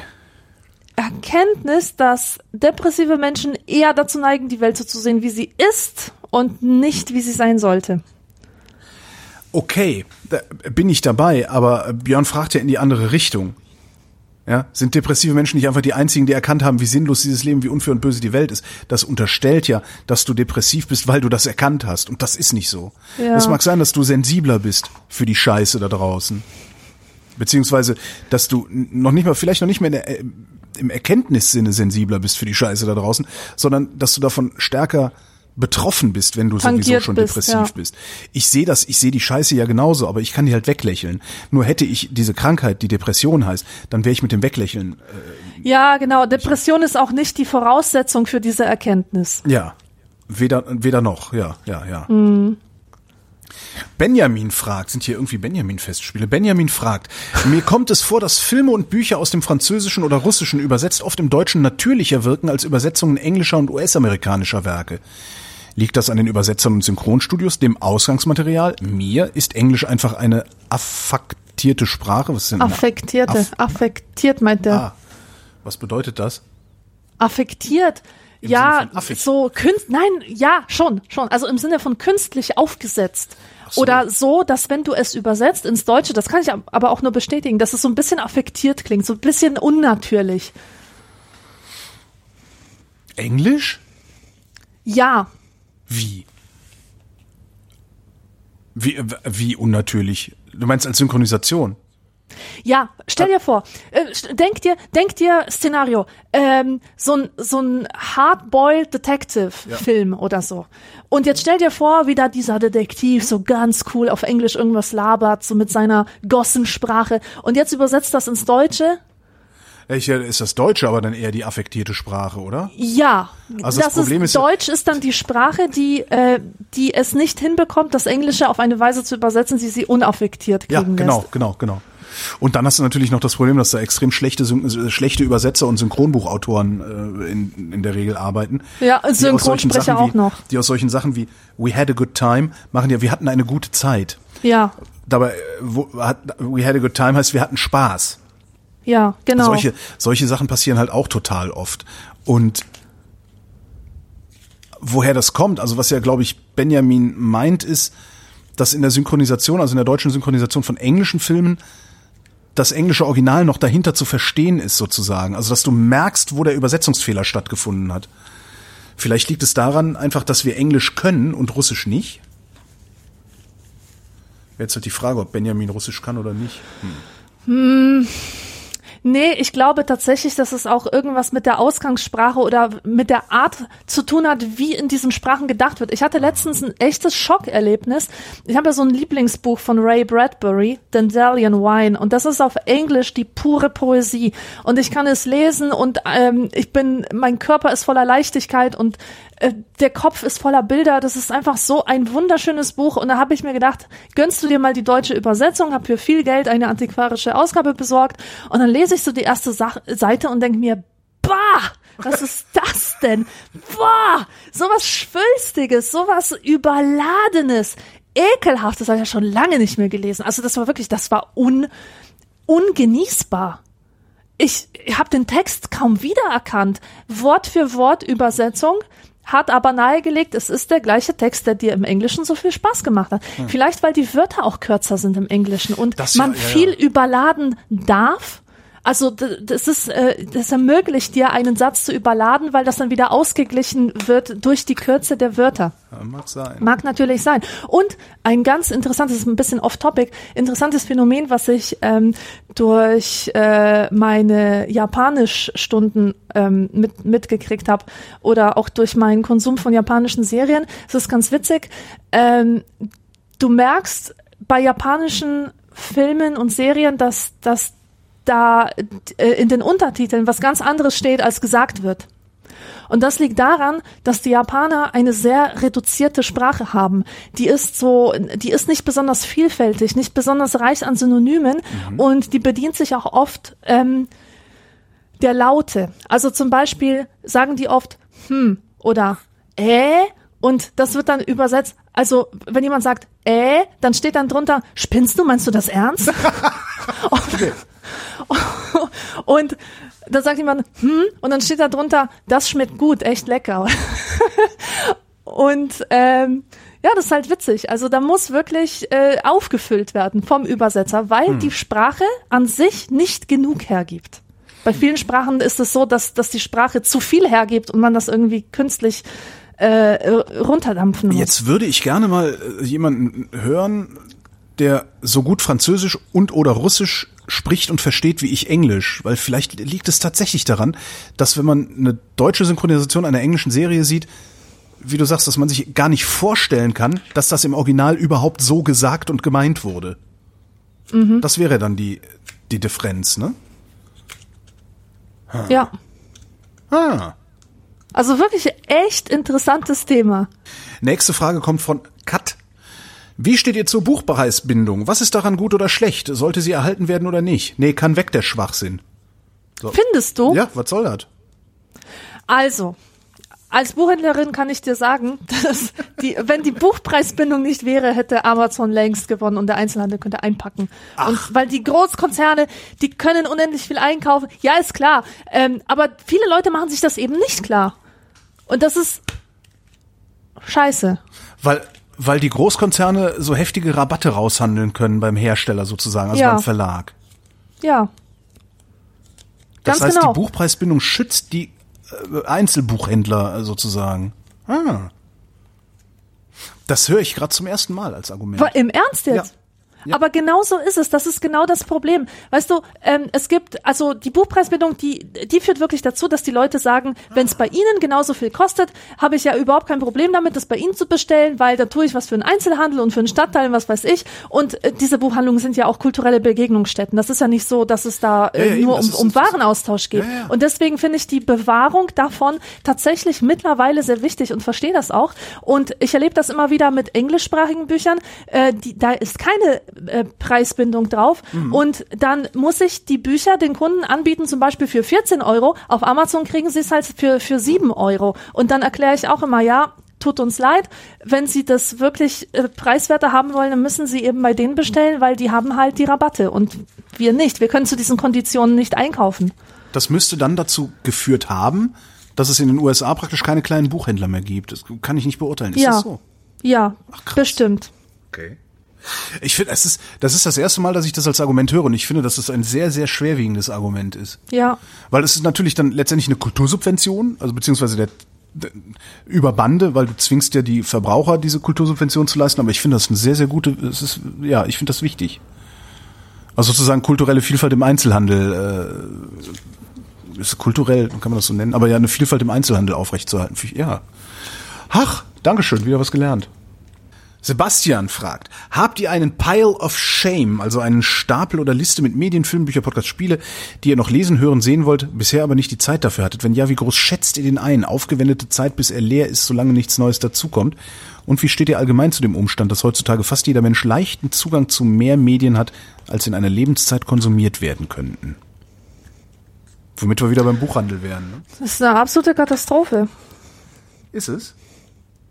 Erkenntnis, dass depressive Menschen eher dazu neigen, die Welt so zu sehen, wie sie ist und nicht, wie sie sein sollte. Okay, da bin ich dabei, aber Björn fragt ja in die andere Richtung. Ja, sind depressive Menschen nicht einfach die einzigen, die erkannt haben, wie sinnlos dieses Leben, wie unfair und böse die Welt ist? Das unterstellt ja, dass du depressiv bist, weil du das erkannt hast. Und das ist nicht so. Ja. Es mag sein, dass du sensibler bist für die Scheiße da draußen. Beziehungsweise, dass du noch nicht mal, vielleicht noch nicht mehr der, äh, im Erkenntnissinne sensibler bist für die Scheiße da draußen, sondern dass du davon stärker betroffen bist, wenn du sowieso Tangiert schon bist, depressiv ja. bist. Ich sehe das, ich sehe die Scheiße ja genauso, aber ich kann die halt weglächeln. Nur hätte ich diese Krankheit, die Depression heißt, dann wäre ich mit dem Weglächeln, Ja, genau. Depression ist auch nicht die Voraussetzung für diese Erkenntnis. äh, ja, weder, weder noch, ja, ja, ja. Mhm. Benjamin fragt, sind hier irgendwie Benjamin-Festspiele? Benjamin fragt, mir kommt es vor, dass Filme und Bücher aus dem Französischen oder Russischen übersetzt oft im Deutschen natürlicher wirken als Übersetzungen englischer und US-amerikanischer Werke. Liegt das an den Übersetzern und Synchronstudios, dem Ausgangsmaterial? Mir ist Englisch einfach eine affektierte Sprache. Was ist denn Affektierte, Aff- affektiert meint der. Ah, was bedeutet das? Affektiert. Im ja, so künst, nein, ja, schon, schon. Also im Sinne von künstlich aufgesetzt. so. Oder so, dass wenn du es übersetzt ins Deutsche, das kann ich ab- aber auch nur bestätigen, dass es so ein bisschen affektiert klingt, so ein bisschen unnatürlich. Englisch? Ja, Wie? Wie, wie unnatürlich? Du meinst als Synchronisation? Ja, stell dir vor, äh, denk dir, denk dir Szenario, ähm, so ein so ein Hardboiled Detective Film oder so. Und jetzt stell dir vor, wie da dieser Detektiv so ganz cool auf Englisch irgendwas labert, so mit seiner Gossensprache. Und jetzt übersetzt das ins Deutsche. Ich, äh, ist das Deutsche aber dann eher die affektierte Sprache, oder? Ja, Also das Problem ist ja- Deutsch ist dann die Sprache, die äh, die es nicht hinbekommt, das Englische auf eine Weise zu übersetzen, die sie unaffektiert Ja, klingen genau, lässt. genau, genau. Und dann hast du natürlich noch das Problem, dass da extrem schlechte, schlechte Übersetzer und Synchronbuchautoren äh, in, in der Regel arbeiten. Ja, Synchronsprecher auch wie, noch. Die aus solchen Sachen wie We had a good time machen ja, wir hatten eine gute Zeit. Ja, Dabei, äh, wo, hat, We had a good time heißt, wir hatten Spaß. ja, genau. Solche, solche Sachen passieren halt auch total oft. Und woher das kommt, also was ja, glaube ich, Benjamin meint, ist, dass in der Synchronisation, also in der deutschen Synchronisation von englischen Filmen, das englische Original noch dahinter zu verstehen ist, sozusagen. Also, dass du merkst, wo der Übersetzungsfehler stattgefunden hat. Vielleicht liegt es daran einfach, dass wir Englisch können und Russisch nicht. Jetzt halt die Frage, ob Benjamin Russisch kann oder nicht. Nee, ich glaube tatsächlich, dass es auch irgendwas mit der Ausgangssprache oder mit der Art zu tun hat, wie in diesen Sprachen gedacht wird. Ich hatte letztens ein echtes Schockerlebnis. Ich habe ja so ein Lieblingsbuch von Ray Bradbury, Dandelion Wine, und das ist auf Englisch die pure Poesie. Und ich kann es lesen und ähm, ich bin, mein Körper ist voller Leichtigkeit und äh, der Kopf ist voller Bilder. Das ist einfach so ein wunderschönes Buch. Und da habe ich mir gedacht, gönnst du dir mal die deutsche Übersetzung, habe für viel Geld eine antiquarische Ausgabe besorgt und dann lese ich so die erste Sach Seite und denke mir, bah, was ist das denn? Boah, sowas Schwülstiges, sowas Überladenes, Ekelhaftes habe ich ja schon lange nicht mehr gelesen. Also das war wirklich, das war un, ungenießbar. Ich habe den Text kaum wiedererkannt. Wort für Wort Übersetzung hat aber nahegelegt, es ist der gleiche Text, der dir im Englischen so viel Spaß gemacht hat. Vielleicht, weil die Wörter auch kürzer sind im Englischen und Hm. Das ja, man ja, ja. viel überladen darf. Also das ist, äh, das ermöglicht dir einen Satz zu überladen, weil das dann wieder ausgeglichen wird durch die Kürze der Wörter. Mag sein. Mag natürlich sein. Und ein ganz interessantes, ein bisschen off-topic, interessantes Phänomen, was ich ähm, durch äh, meine Japanischstunden ähm, mit, mitgekriegt habe oder auch durch meinen Konsum von japanischen Serien. Es ist ganz witzig. Ähm, du merkst bei japanischen Filmen und Serien, dass, dass da äh, in den Untertiteln was ganz anderes steht, als gesagt wird. Und das liegt daran, dass die Japaner eine sehr reduzierte Sprache haben. Die ist so, die ist nicht besonders vielfältig, nicht besonders reich an Synonymen und die bedient sich auch oft ähm, der Laute. Also zum Beispiel sagen die oft hm oder äh und das wird dann übersetzt. Also wenn jemand sagt äh, dann steht dann drunter, spinnst du, meinst du das ernst? <laughs> <laughs> Und <laughs> dann sagt jemand, hm, und dann steht da drunter, das schmeckt gut, echt lecker. <laughs> und ähm, ja, das ist halt witzig. Also da muss wirklich äh, aufgefüllt werden vom Übersetzer, weil die Sprache an sich nicht genug hergibt. Bei vielen Sprachen ist es so, dass, dass die Sprache zu viel hergibt und man das irgendwie künstlich äh, runterdampfen muss. Jetzt würde ich gerne mal äh, jemanden hören, der so gut Französisch und oder Russisch spricht und versteht wie ich Englisch, weil vielleicht liegt es tatsächlich daran, dass wenn man eine deutsche Synchronisation einer englischen Serie sieht, wie du sagst, dass man sich gar nicht vorstellen kann, dass das im Original überhaupt so gesagt und gemeint wurde. Das wäre dann die die Differenz, ne? Ja. Ah. Also wirklich echt interessantes Thema. Nächste Frage kommt von Kat. Wie steht ihr zur Buchpreisbindung? Was ist daran gut oder schlecht? Sollte sie erhalten werden oder nicht? Nee, kann weg der Schwachsinn. Findest du? Ja, was soll das? Also, als Buchhändlerin kann ich dir sagen, <laughs> dass die, wenn die Buchpreisbindung nicht wäre, hätte Amazon längst gewonnen und der Einzelhandel könnte einpacken. Und weil die Großkonzerne, die können unendlich viel einkaufen. Ja, ist klar. Ähm, aber viele Leute machen sich das eben nicht klar. Und das ist scheiße. Weil, weil die Großkonzerne so heftige Rabatte raushandeln können beim Hersteller sozusagen, also Ja. beim Verlag. Ja. Das Ganz heißt, genau. die Buchpreisbindung schützt die äh, Einzelbuchhändler sozusagen. Ah. Das höre ich gerade zum ersten Mal als Argument. Im Ernst jetzt? Ja. Ja. Aber genau so ist es. Das ist genau das Problem. Weißt du, ähm, es gibt, also die Buchpreisbindung, die, die führt wirklich dazu, dass die Leute sagen, wenn es bei ihnen genauso viel kostet, habe ich ja überhaupt kein Problem damit, das bei ihnen zu bestellen, weil da tue ich was für einen Einzelhandel und für einen Stadtteil und was weiß ich. Und äh, diese Buchhandlungen sind ja auch kulturelle Begegnungsstätten. Das ist ja nicht so, dass es da äh, Ja, ja, eben, nur das um, um Warenaustausch geht. Und deswegen finde ich die Bewahrung davon tatsächlich mittlerweile sehr wichtig und verstehe das auch. Und ich erlebe das immer wieder mit englischsprachigen Büchern. Äh, die, da ist keine äh, Preisbindung drauf. Mhm. Und dann muss ich die Bücher den Kunden anbieten, zum Beispiel für 14 Euro. Auf Amazon kriegen sie es halt für, für 7 Euro. Und dann erkläre ich auch immer, ja, tut uns leid, wenn Sie das wirklich äh, preiswerter haben wollen, dann müssen Sie eben bei denen bestellen, weil die haben halt die Rabatte und wir nicht. Wir können zu diesen Konditionen nicht einkaufen. Das müsste dann dazu geführt haben, dass es in den USA praktisch keine kleinen Buchhändler mehr gibt. Das kann ich nicht beurteilen. Ist ja. das so? Ja, krass. bestimmt. Okay. Ich finde, es ist, das ist das erste Mal, dass ich das als Argument höre und ich finde, dass es ein sehr, sehr schwerwiegendes Argument ist. Ja. Weil es ist natürlich dann letztendlich eine Kultursubvention, also beziehungsweise der, der über Bande, weil du zwingst ja die Verbraucher, diese Kultursubvention zu leisten, aber ich finde das eine sehr, sehr gute, es ist, ja, ich finde das wichtig. Also sozusagen kulturelle Vielfalt im Einzelhandel, äh, ist kulturell, kann man das so nennen, aber ja, eine Vielfalt im Einzelhandel aufrechtzuerhalten. Ja. Ach, Dankeschön, wieder was gelernt. Sebastian fragt, habt ihr einen Pile of Shame, also einen Stapel oder Liste mit Medien, Filmen, Bücher, Podcasts, Spiele, die ihr noch lesen, hören, sehen wollt, bisher aber nicht die Zeit dafür hattet? Wenn ja, wie groß schätzt ihr den ein? Aufgewendete Zeit, bis er leer ist, solange nichts Neues dazukommt? Und wie steht ihr allgemein zu dem Umstand, dass heutzutage fast jeder Mensch leichten Zugang zu mehr Medien hat, als in einer Lebenszeit konsumiert werden könnten? Womit wir wieder beim Buchhandel wären. Ne? Das ist eine absolute Katastrophe. Ist es?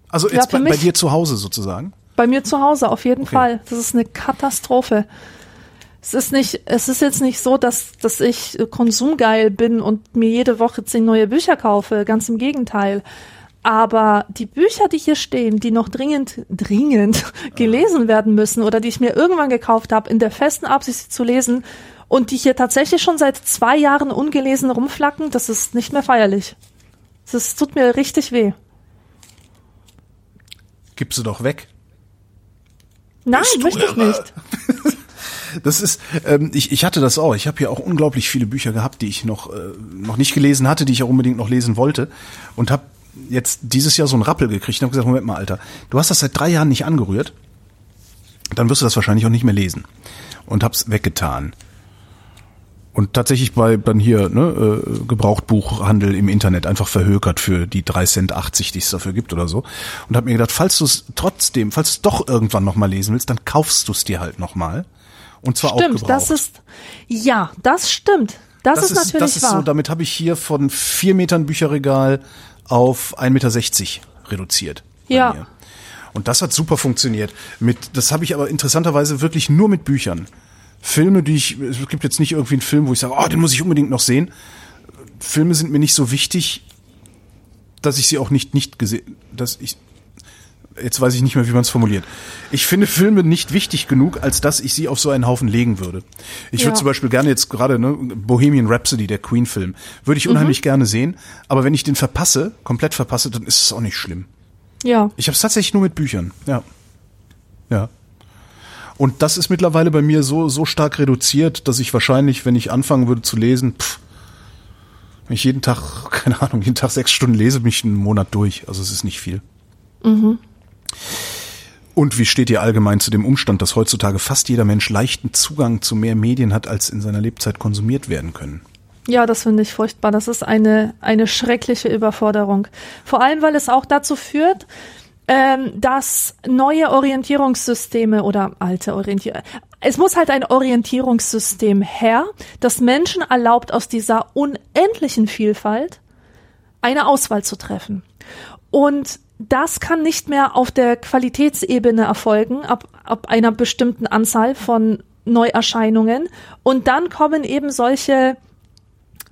Also Ja, jetzt bei, bei dir zu Hause sozusagen? Bei mir zu Hause auf jeden Okay. Fall. Das ist eine Katastrophe. Es ist nicht, es ist jetzt nicht so, dass, dass ich konsumgeil bin und mir jede Woche zehn neue Bücher kaufe. Ganz im Gegenteil. Aber die Bücher, die hier stehen, die noch dringend, dringend <laughs> gelesen werden müssen oder die ich mir irgendwann gekauft habe, in der festen Absicht, sie zu lesen und die hier tatsächlich schon seit zwei Jahren ungelesen rumflacken, das ist nicht mehr feierlich. Das tut mir richtig weh. Gib sie doch weg. Nein, Bist möchte ich nicht. <laughs> Das ist, ähm, ich, ich hatte das auch. Ich habe hier auch unglaublich viele Bücher gehabt, die ich noch, äh, noch nicht gelesen hatte, die ich auch unbedingt noch lesen wollte. Und habe jetzt dieses Jahr so einen Rappel gekriegt und habe gesagt, Moment mal, Alter, du hast das seit drei Jahren nicht angerührt, dann wirst du das wahrscheinlich auch nicht mehr lesen. Und hab's weggetan. Und tatsächlich bei dann hier ne, äh, Gebrauchtbuchhandel im Internet einfach verhökert für die 3 Cent 80, die es dafür gibt oder so. Und habe mir gedacht, falls du es trotzdem, falls du es doch irgendwann noch mal lesen willst, dann kaufst du es dir halt noch mal. Und zwar auch Stimmt, gebraucht. das ist, ja, das stimmt. Das, ist, natürlich das ist wahr. so, damit habe ich hier von vier Metern Bücherregal auf 1,60 Meter reduziert. Ja. mir. Und das hat super funktioniert. Mit, das habe ich aber interessanterweise wirklich nur mit Büchern. Filme, die ich, es gibt jetzt nicht irgendwie einen Film, wo ich sage, oh, den muss ich unbedingt noch sehen. Filme sind mir nicht so wichtig, dass ich sie auch nicht nicht gesehen, dass ich jetzt weiß ich nicht mehr, wie man es formuliert. Ich finde Filme nicht wichtig genug, als dass ich sie auf so einen Haufen legen würde. Ich Ja. würde zum Beispiel gerne jetzt gerade ne, Bohemian Rhapsody, der Queen-Film, würde Mhm. ich unheimlich gerne sehen. Aber wenn ich den verpasse, komplett verpasse, dann ist es auch nicht schlimm. ja. Ich habe es tatsächlich nur mit Büchern. Ja, ja. Und das ist mittlerweile bei mir so so stark reduziert, dass ich wahrscheinlich, wenn ich anfangen würde zu lesen, pff, wenn ich jeden Tag, <laughs> keine Ahnung, jeden Tag sechs Stunden lese, mich einen Monat durch. Also es ist nicht viel. Und wie steht ihr allgemein zu dem Umstand, dass heutzutage fast jeder Mensch leichten Zugang zu mehr Medien hat, als in seiner Lebzeit konsumiert werden können? Ja, das finde ich furchtbar. Das ist eine, eine schreckliche Überforderung. Vor allem, weil es auch dazu führt, ähm, dass neue Orientierungssysteme oder alte Orientierung, es muss halt ein Orientierungssystem her, das Menschen erlaubt, aus dieser unendlichen Vielfalt eine Auswahl zu treffen. Und das kann nicht mehr auf der Qualitätsebene erfolgen, ab, ab einer bestimmten Anzahl von Neuerscheinungen. Und dann kommen eben solche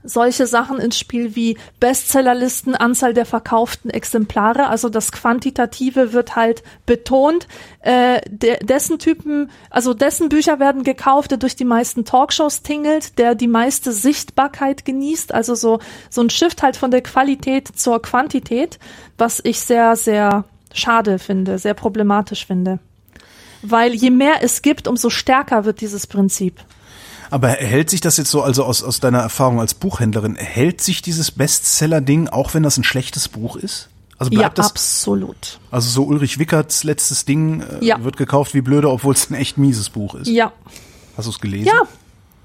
solche Sachen ins Spiel wie Bestsellerlisten, Anzahl der verkauften Exemplare, also das Quantitative wird halt betont. Äh, de dessen Typen, also dessen Bücher werden gekauft, der durch die meisten Talkshows tingelt, der die meiste Sichtbarkeit genießt, also so, so ein Shift halt von der Qualität zur Quantität, was ich sehr, sehr schade finde, sehr problematisch finde. Weil je mehr es gibt, umso stärker wird dieses Prinzip. Aber hält sich das jetzt so, also aus, aus deiner Erfahrung als Buchhändlerin, hält sich dieses Bestseller-Ding, auch wenn das ein schlechtes Buch ist? Also bleibt ja, das, absolut. Also so Ulrich Wickerts letztes Ding äh, Ja. wird gekauft wie blöde, obwohl es ein echt mieses Buch ist. Ja. Hast du es gelesen? Ja.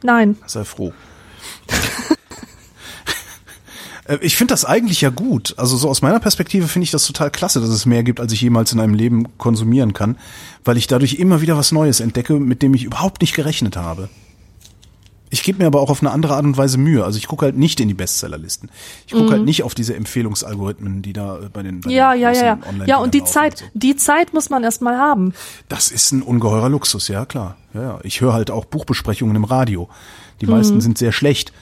Nein. Sei froh. <laughs> Äh, Ich finde das eigentlich ja gut. Also so aus meiner Perspektive finde ich das total klasse, dass es mehr gibt, als ich jemals in einem Leben konsumieren kann, weil ich dadurch immer wieder was Neues entdecke, mit dem ich überhaupt nicht gerechnet habe. Ich gebe mir aber auch auf eine andere Art und Weise Mühe. Also ich gucke halt nicht in die Bestsellerlisten. Ich gucke halt nicht auf diese Empfehlungsalgorithmen, die da äh, bei den, bei Mhm. Ja, den ja, ja, ja. Online-Dingern Ja, und die Zeit, so. die Zeit muss man erstmal haben. Das ist ein ungeheurer Luxus, ja klar. Ja, ja. Ich höre halt auch Buchbesprechungen im Radio. Die meisten Mhm. sind sehr schlecht,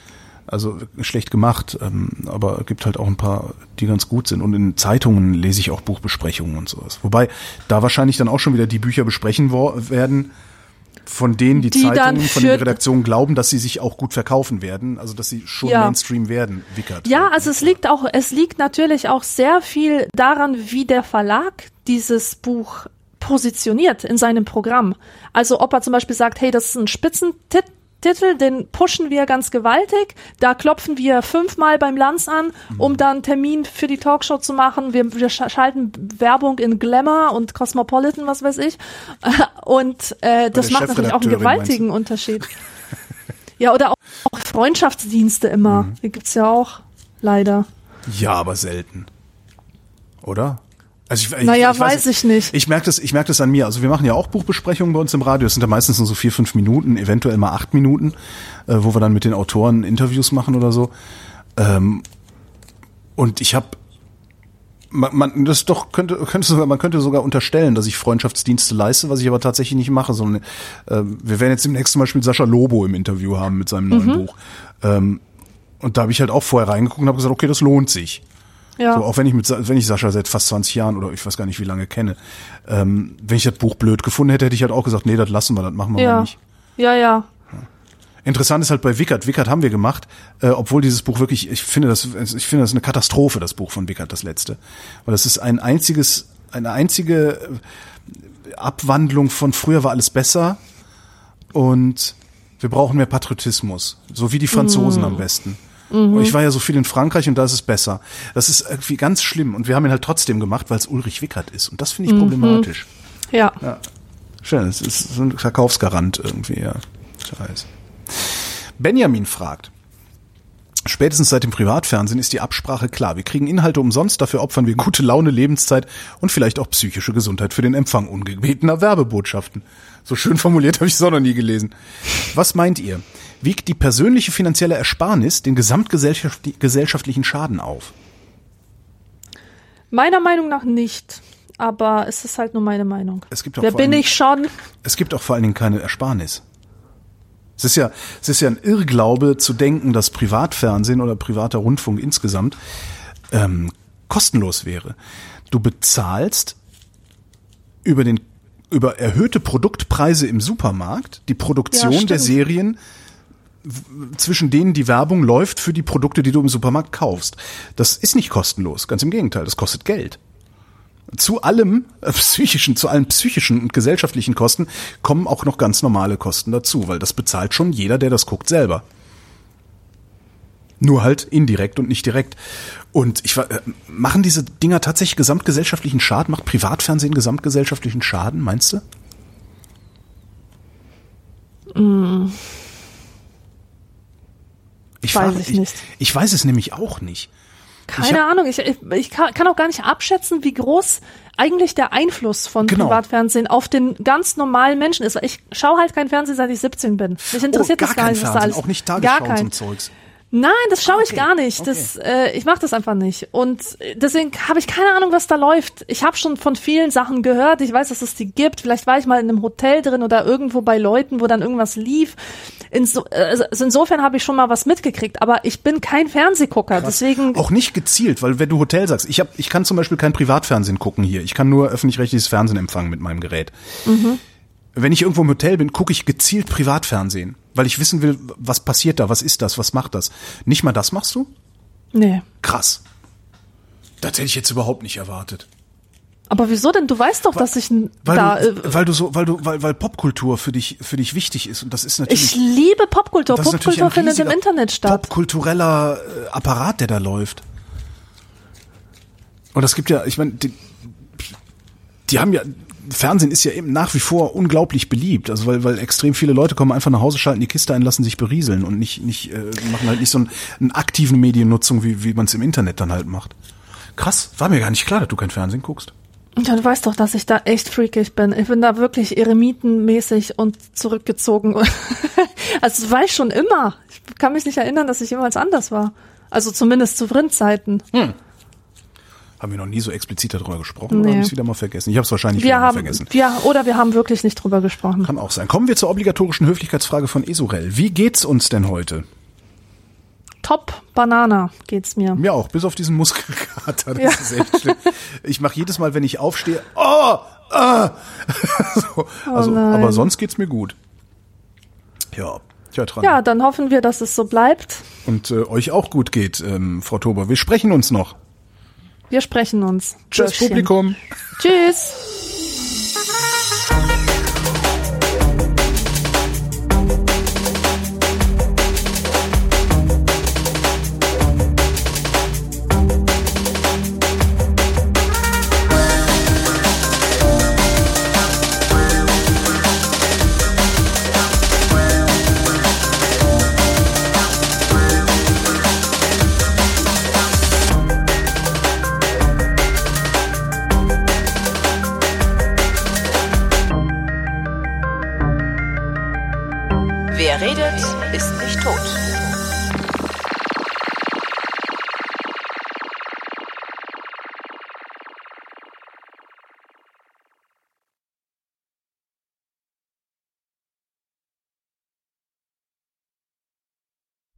also schlecht gemacht, ähm, aber es gibt halt auch ein paar, die ganz gut sind. Und in Zeitungen lese ich auch Buchbesprechungen und sowas. Wobei da wahrscheinlich dann auch schon wieder die Bücher besprechen werden, von denen die, Die dann Zeitungen, von den Redaktionen glauben, dass sie sich auch gut verkaufen werden, also dass sie schon Ja. Mainstream werden, Wickert. Ja, also es liegt auch, es liegt natürlich auch sehr viel daran, wie der Verlag dieses Buch positioniert in seinem Programm. Also ob er zum Beispiel sagt, hey, das ist ein Spitzentitel, den pushen wir ganz gewaltig, da klopfen wir fünfmal beim Lanz an, um dann einen Termin für die Talkshow zu machen. Wir, wir sch- schalten Werbung in Glamour und Cosmopolitan, was weiß ich. <laughs> Und äh, das macht natürlich auch einen gewaltigen Unterschied. <laughs> Ja, oder auch, auch Freundschaftsdienste immer. Mhm. Die gibt's ja auch, leider. Ja, aber selten. Oder? Also ich, Naja, weiß ich nicht. Ich merke das, ich merke das an mir. Also wir machen ja auch Buchbesprechungen bei uns im Radio. Das sind ja meistens nur so vier, fünf Minuten, eventuell mal acht Minuten, äh, wo wir dann mit den Autoren Interviews machen oder so. Ähm, und ich habe man, man, das doch könnte, könnte sogar, man könnte sogar unterstellen, dass ich Freundschaftsdienste leiste, was ich aber tatsächlich nicht mache, sondern ähm, wir werden jetzt demnächst zum Beispiel Sascha Lobo im Interview haben mit seinem neuen Buch. Ähm, und da habe ich halt auch vorher reingeguckt und habe gesagt, okay, das lohnt sich. Ja. So, auch wenn ich mit, wenn ich Sascha seit fast 20 Jahren oder ich weiß gar nicht wie lange kenne, ähm, wenn ich das Buch blöd gefunden hätte, hätte ich halt auch gesagt, nee, das lassen wir, das machen wir mal ja. nicht. Ja, ja. Interessant ist halt bei Wickert. Wickert haben wir gemacht, äh, obwohl dieses Buch wirklich, ich finde das, ich finde das eine Katastrophe, das Buch von Wickert, das letzte, weil das ist ein einziges, eine einzige äh, Abwandlung von früher war alles besser und wir brauchen mehr Patriotismus, so wie die Franzosen am besten. Und Ich war ja so viel in Frankreich und da ist es besser. Das ist irgendwie ganz schlimm und wir haben ihn halt trotzdem gemacht, weil es Ulrich Wickert ist und das finde ich problematisch. Ja. Schön, es ist so ein Verkaufsgarant irgendwie, ja. Scheiße. Benjamin fragt. Spätestens seit dem Privatfernsehen ist die Absprache klar. Wir kriegen Inhalte umsonst, dafür opfern wir gute Laune, Lebenszeit und vielleicht auch psychische Gesundheit für den Empfang ungebetener Werbebotschaften. So schön formuliert habe ich es auch noch nie gelesen. Was meint ihr? Wiegt die persönliche finanzielle Ersparnis den gesamtgesellschaftlichen Schaden auf? Meiner Meinung nach nicht. Aber es ist halt nur meine Meinung. Es gibt auch Wer vor bin allem- ich schon? Es gibt auch vor allen Dingen keine Ersparnis. Es ist ja, es ist ja ein Irrglaube zu denken, dass Privatfernsehen oder privater Rundfunk insgesamt ähm, kostenlos wäre. Du bezahlst über den über erhöhte Produktpreise im Supermarkt die Produktion Ja, der. Serien zwischen denen die Werbung läuft für die Produkte, die du im Supermarkt kaufst. Das ist nicht kostenlos, ganz im Gegenteil, das kostet Geld. Zu allem äh, psychischen, zu allen psychischen und gesellschaftlichen Kosten kommen auch noch ganz normale Kosten dazu, weil das bezahlt schon jeder, der das guckt, selber. Nur halt indirekt und nicht direkt. Und ich äh, machen diese Dinger tatsächlich gesamtgesellschaftlichen Schaden? Macht Privatfernsehen gesamtgesellschaftlichen Schaden, meinst du? Ich Weiß frage- ich nicht. Ich weiß es nämlich auch nicht. Keine hab- Ahnung. Ich, ich, ich kann, auch gar nicht abschätzen, wie groß eigentlich der Einfluss von Genau. Privatfernsehen auf den ganz normalen Menschen ist. Ich schaue halt kein Fernsehen, seit ich 17 bin. Mich interessiert oh, gar das gar nicht, was da alles. auch nicht gar Tagesschau kein. Zeugs. Nein, das schaue ich gar nicht. Das, äh, ich mache das einfach nicht. Und äh, deswegen habe ich keine Ahnung, was da läuft. Ich habe schon von vielen Sachen gehört. Ich weiß, dass es die gibt. Vielleicht war ich mal in einem Hotel drin oder irgendwo bei Leuten, wo dann irgendwas lief. Inso, also insofern habe ich schon mal was mitgekriegt. Aber ich bin kein Fernsehgucker. Deswegen Auch nicht gezielt, weil wenn du Hotel sagst, ich, hab, ich kann zum Beispiel kein Privatfernsehen gucken hier. Ich kann nur öffentlich-rechtliches Fernsehen empfangen mit meinem Gerät. Wenn ich irgendwo im Hotel bin, gucke ich gezielt Privatfernsehen, weil ich wissen will, was passiert da, was ist das, was macht das. Nicht mal das machst du? nee. Krass. Das hätte ich jetzt überhaupt nicht erwartet. Aber wieso denn? Du weißt doch, dass ich Weil, da. du, Äh, weil du so, weil du, weil, weil Popkultur für dich, für dich wichtig ist und das ist natürlich. ich liebe Popkultur. das Popkultur findet im Internet statt. Popkultureller äh, Apparat, der da läuft. Und es gibt ja, ich meine, die, die haben ja, Fernsehen ist ja eben nach wie vor unglaublich beliebt, also weil, weil extrem viele Leute kommen einfach nach Hause, schalten die Kiste ein, lassen sich berieseln und nicht, nicht äh, machen halt nicht so einen, einen aktiven Mediennutzung, wie, wie man es im Internet dann halt macht. Krass, war mir gar nicht klar, dass du kein Fernsehen guckst. Ja, du weißt doch, dass ich da echt freakig bin. Ich bin da wirklich eremitenmäßig und zurückgezogen. <laughs> also das war ich schon immer. Ich kann mich nicht erinnern, dass ich jemals anders war. Also zumindest zu Printzeiten. Haben wir noch nie so explizit darüber gesprochen Nee. oder habe ich wieder mal vergessen? Ich habe es wahrscheinlich Wir wieder mal haben, vergessen. wir, oder wir haben wirklich nicht drüber gesprochen. Kann auch sein. Kommen wir zur obligatorischen Höflichkeitsfrage von Esurel. Wie geht's uns denn heute? Top Banana geht's mir. Mir auch, bis auf diesen Muskelkater. Das Ja. ist echt schlimm. Ich mache jedes Mal, wenn ich aufstehe, oh, ah. <laughs> so, also, nein. aber sonst geht's mir gut. Ja, tja, dran. Ja, dann hoffen wir, dass es so bleibt. Und äh, euch auch gut geht, ähm, Frau Tober. Wir sprechen uns noch. Wir sprechen uns. Tschüss, Bürschchen. Publikum. Tschüss.